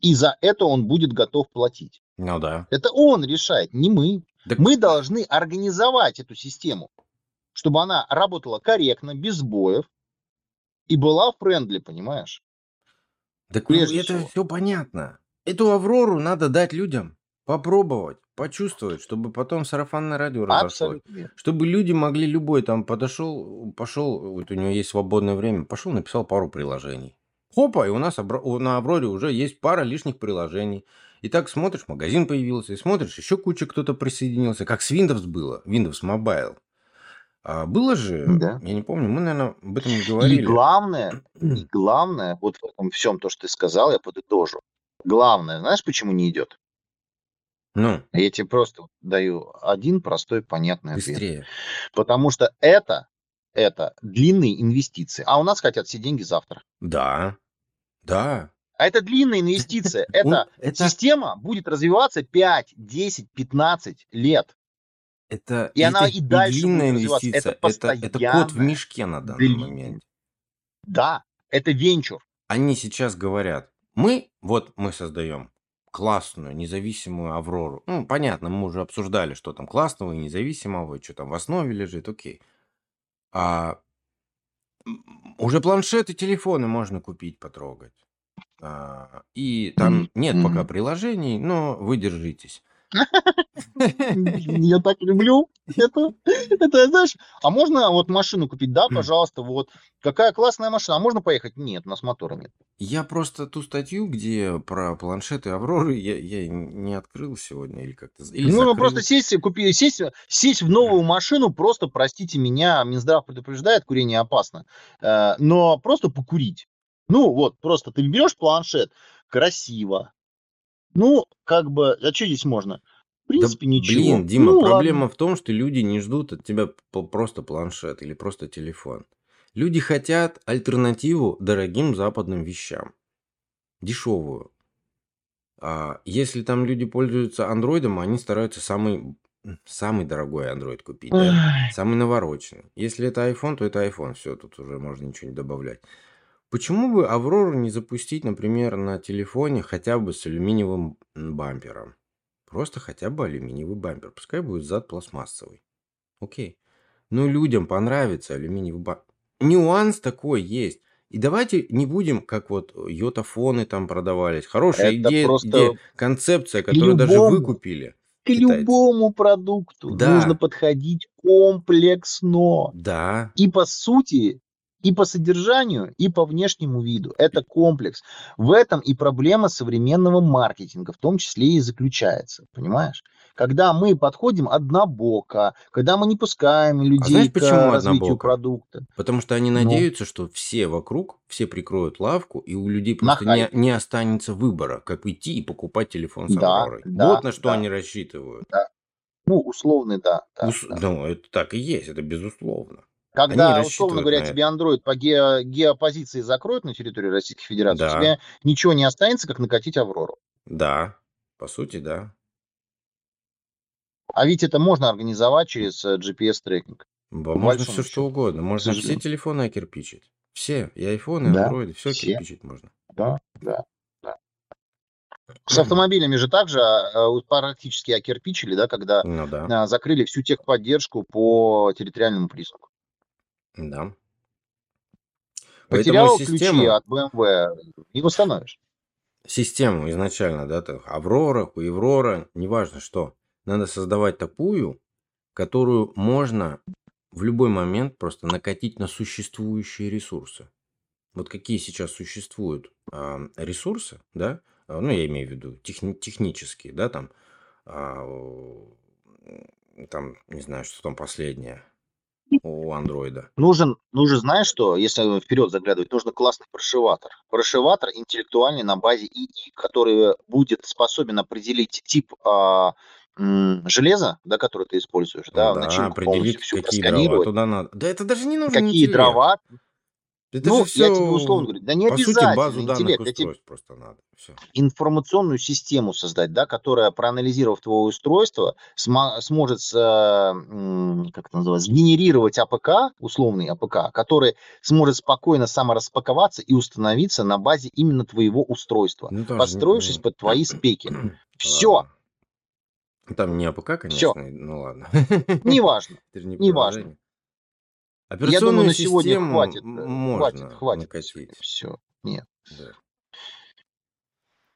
и за это он будет готов платить. Ну да. Это он решает, не мы. Так Мы должны организовать эту систему, чтобы она работала корректно, без сбоев и была френдли, понимаешь? Так ну, Прежде это всего. все понятно. Эту Аврору надо дать людям попробовать, почувствовать, чтобы потом сарафанное радио разошлось. Чтобы люди могли любой там подошел, пошел, вот у него есть свободное время, пошел, написал пару приложений. Хопа, и у нас на Авроре уже есть пара лишних приложений. И так смотришь, магазин появился, и смотришь, еще куча кто-то присоединился, как с Windows было, Windows Mobile. А было же, Да. я не помню, мы, наверное, об этом не И говорили. главное, *clears throat* и главное, вот в этом всем то, что ты сказал, я подытожу. Главное, знаешь, почему не идет? Ну, Я тебе просто даю один простой понятный ответ. быстрее. Потому что это, это длинные инвестиции. А у нас хотят все деньги завтра. Да, да. А это длинная инвестиция. *laughs* Это система будет развиваться 5, 10, 15 лет. это, и она это и дальше длинная будет развиваться. инвестиция. Это Это, это кот в мешке на данный длинная. момент. Да, это венчур. Они сейчас говорят, мы, вот мы создаем классную независимую Аврору. Ну, понятно, мы уже обсуждали, что там классного и независимого, что там в основе лежит, окей. А уже планшеты, телефоны можно купить, потрогать. А, и там нет пока приложений, но вы держитесь. Я *laughs* так люблю это. Это, знаешь, а можно вот машину купить? Да, пожалуйста, вот. Какая классная машина. А можно поехать? Нет, у нас мотора нет. Я просто ту статью, где про планшеты Авроры, я, я не открыл сегодня или как-то... Или Ну, закрыл. просто сесть, купи, сесть, сесть в новую машину, просто, простите меня, Минздрав предупреждает, курение опасно, э, но просто покурить. Ну, вот, просто ты берешь планшет, красиво. Ну, как бы, а что здесь можно? В принципе, да, ничего. Блин, Дима, Ну, проблема ладно. в том, что люди не ждут от тебя просто планшет или просто телефон. Люди хотят альтернативу дорогим западным вещам. Дешевую. А если там люди пользуются андроидом, они стараются самый, самый дорогой андроид купить, да? Самый навороченный. Если это iPhone, то это iPhone. Все, тут уже можно ничего не добавлять. Почему бы Аврору не запустить, например, на телефоне хотя бы с алюминиевым бампером? Просто хотя бы алюминиевый бампер. Пускай будет зад пластмассовый. Окей. Ну, людям понравится алюминиевый бампер. Нюанс такой есть. И давайте не будем, как вот йотафоны там продавались. Хорошая Это идея, просто идея, концепция, которую даже любому, выкупили к китайцы. любому продукту Да. нужно подходить комплексно. Да. И по сути, и по содержанию, и по внешнему виду. Это комплекс. В этом и проблема современного маркетинга, в том числе и заключается. Понимаешь? Когда мы подходим однобоко, когда мы не пускаем А людей знаешь, к почему развитию однобоко? продукта. Потому что они Ну, надеются, что все вокруг, все прикроют лавку, и у людей просто не, не останется выбора, как идти и покупать телефон с Да, Авророй. да, Вот на что да, они рассчитывают. да. Ну, условный, да, да, Ус- да. Ну, это так и есть, это безусловно. Когда, условно говоря, тебе. Android по ге- геопозиции закроют на территории Российской Федерации, у Да, тебя ничего не останется, как накатить Аврору. да, по сути, да. А ведь это можно организовать через э, GPS-трекинг, Можно все что угодно. Можно все телефоны окирпичить. Все. И айфоны, и Да, андроиды, все все, окирпичить можно. да, да, да. С автомобилями же также а, а, практически окирпичили, да, когда Ну да, а, закрыли всю техподдержку по территориальному признаку. Да. Поэтому Потерял ключи систему, от BMW, не восстановишь. систему изначально, да, так, Аврора, Хуеврора, неважно что, надо создавать такую, которую можно в любой момент просто накатить на существующие ресурсы. Вот какие сейчас существуют а, ресурсы, да, а, ну, я имею в виду техни- технические, да, там, м, там, не знаю, что там последнее у андроида. Нужен, нужен, знаешь что, если вперед заглядывать, нужен классный прошиватор. Прошиватор интеллектуальный на базе ИИ, который будет способен определить тип а, м, железа, да, который ты используешь, да, Да, начинку полностью определить, всю какие дрова туда надо. Да это даже не нужен какие интеллект. дрова. Это Ну, же я тебе условно все, говорю, да не по сути, обязательно базу данных интеллект, я тебе устройств просто надо. Все. информационную систему создать, да, которая, проанализировав твое устройство, сма- сможет, э, как это называется, сгенерировать APK, условный APK, который сможет спокойно самораспаковаться и установиться на базе именно твоего устройства, Ну, тоже, подстроившись ну, под твои спеки. *coughs* Все, ладно. Там не APK, все, конечно, ну ладно. неважно, *laughs* Это же не неважно. Приложение. Я думаю, Операционную на сегодня хватит, э, хватит, можно хватит на сегодня. накатить. Все, нет. Да.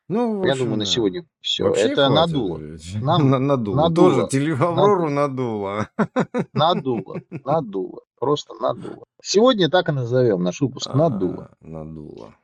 Ну, Я думаю, общем, на да. сегодня все. Вообще Это хватит. надуло. *laughs* Нам На- Надуло. Тоже надуло, телеаврору надуло, надуло. надуло, надуло, просто надуло. Сегодня так и назовем наш выпуск надуло. А, Надуло.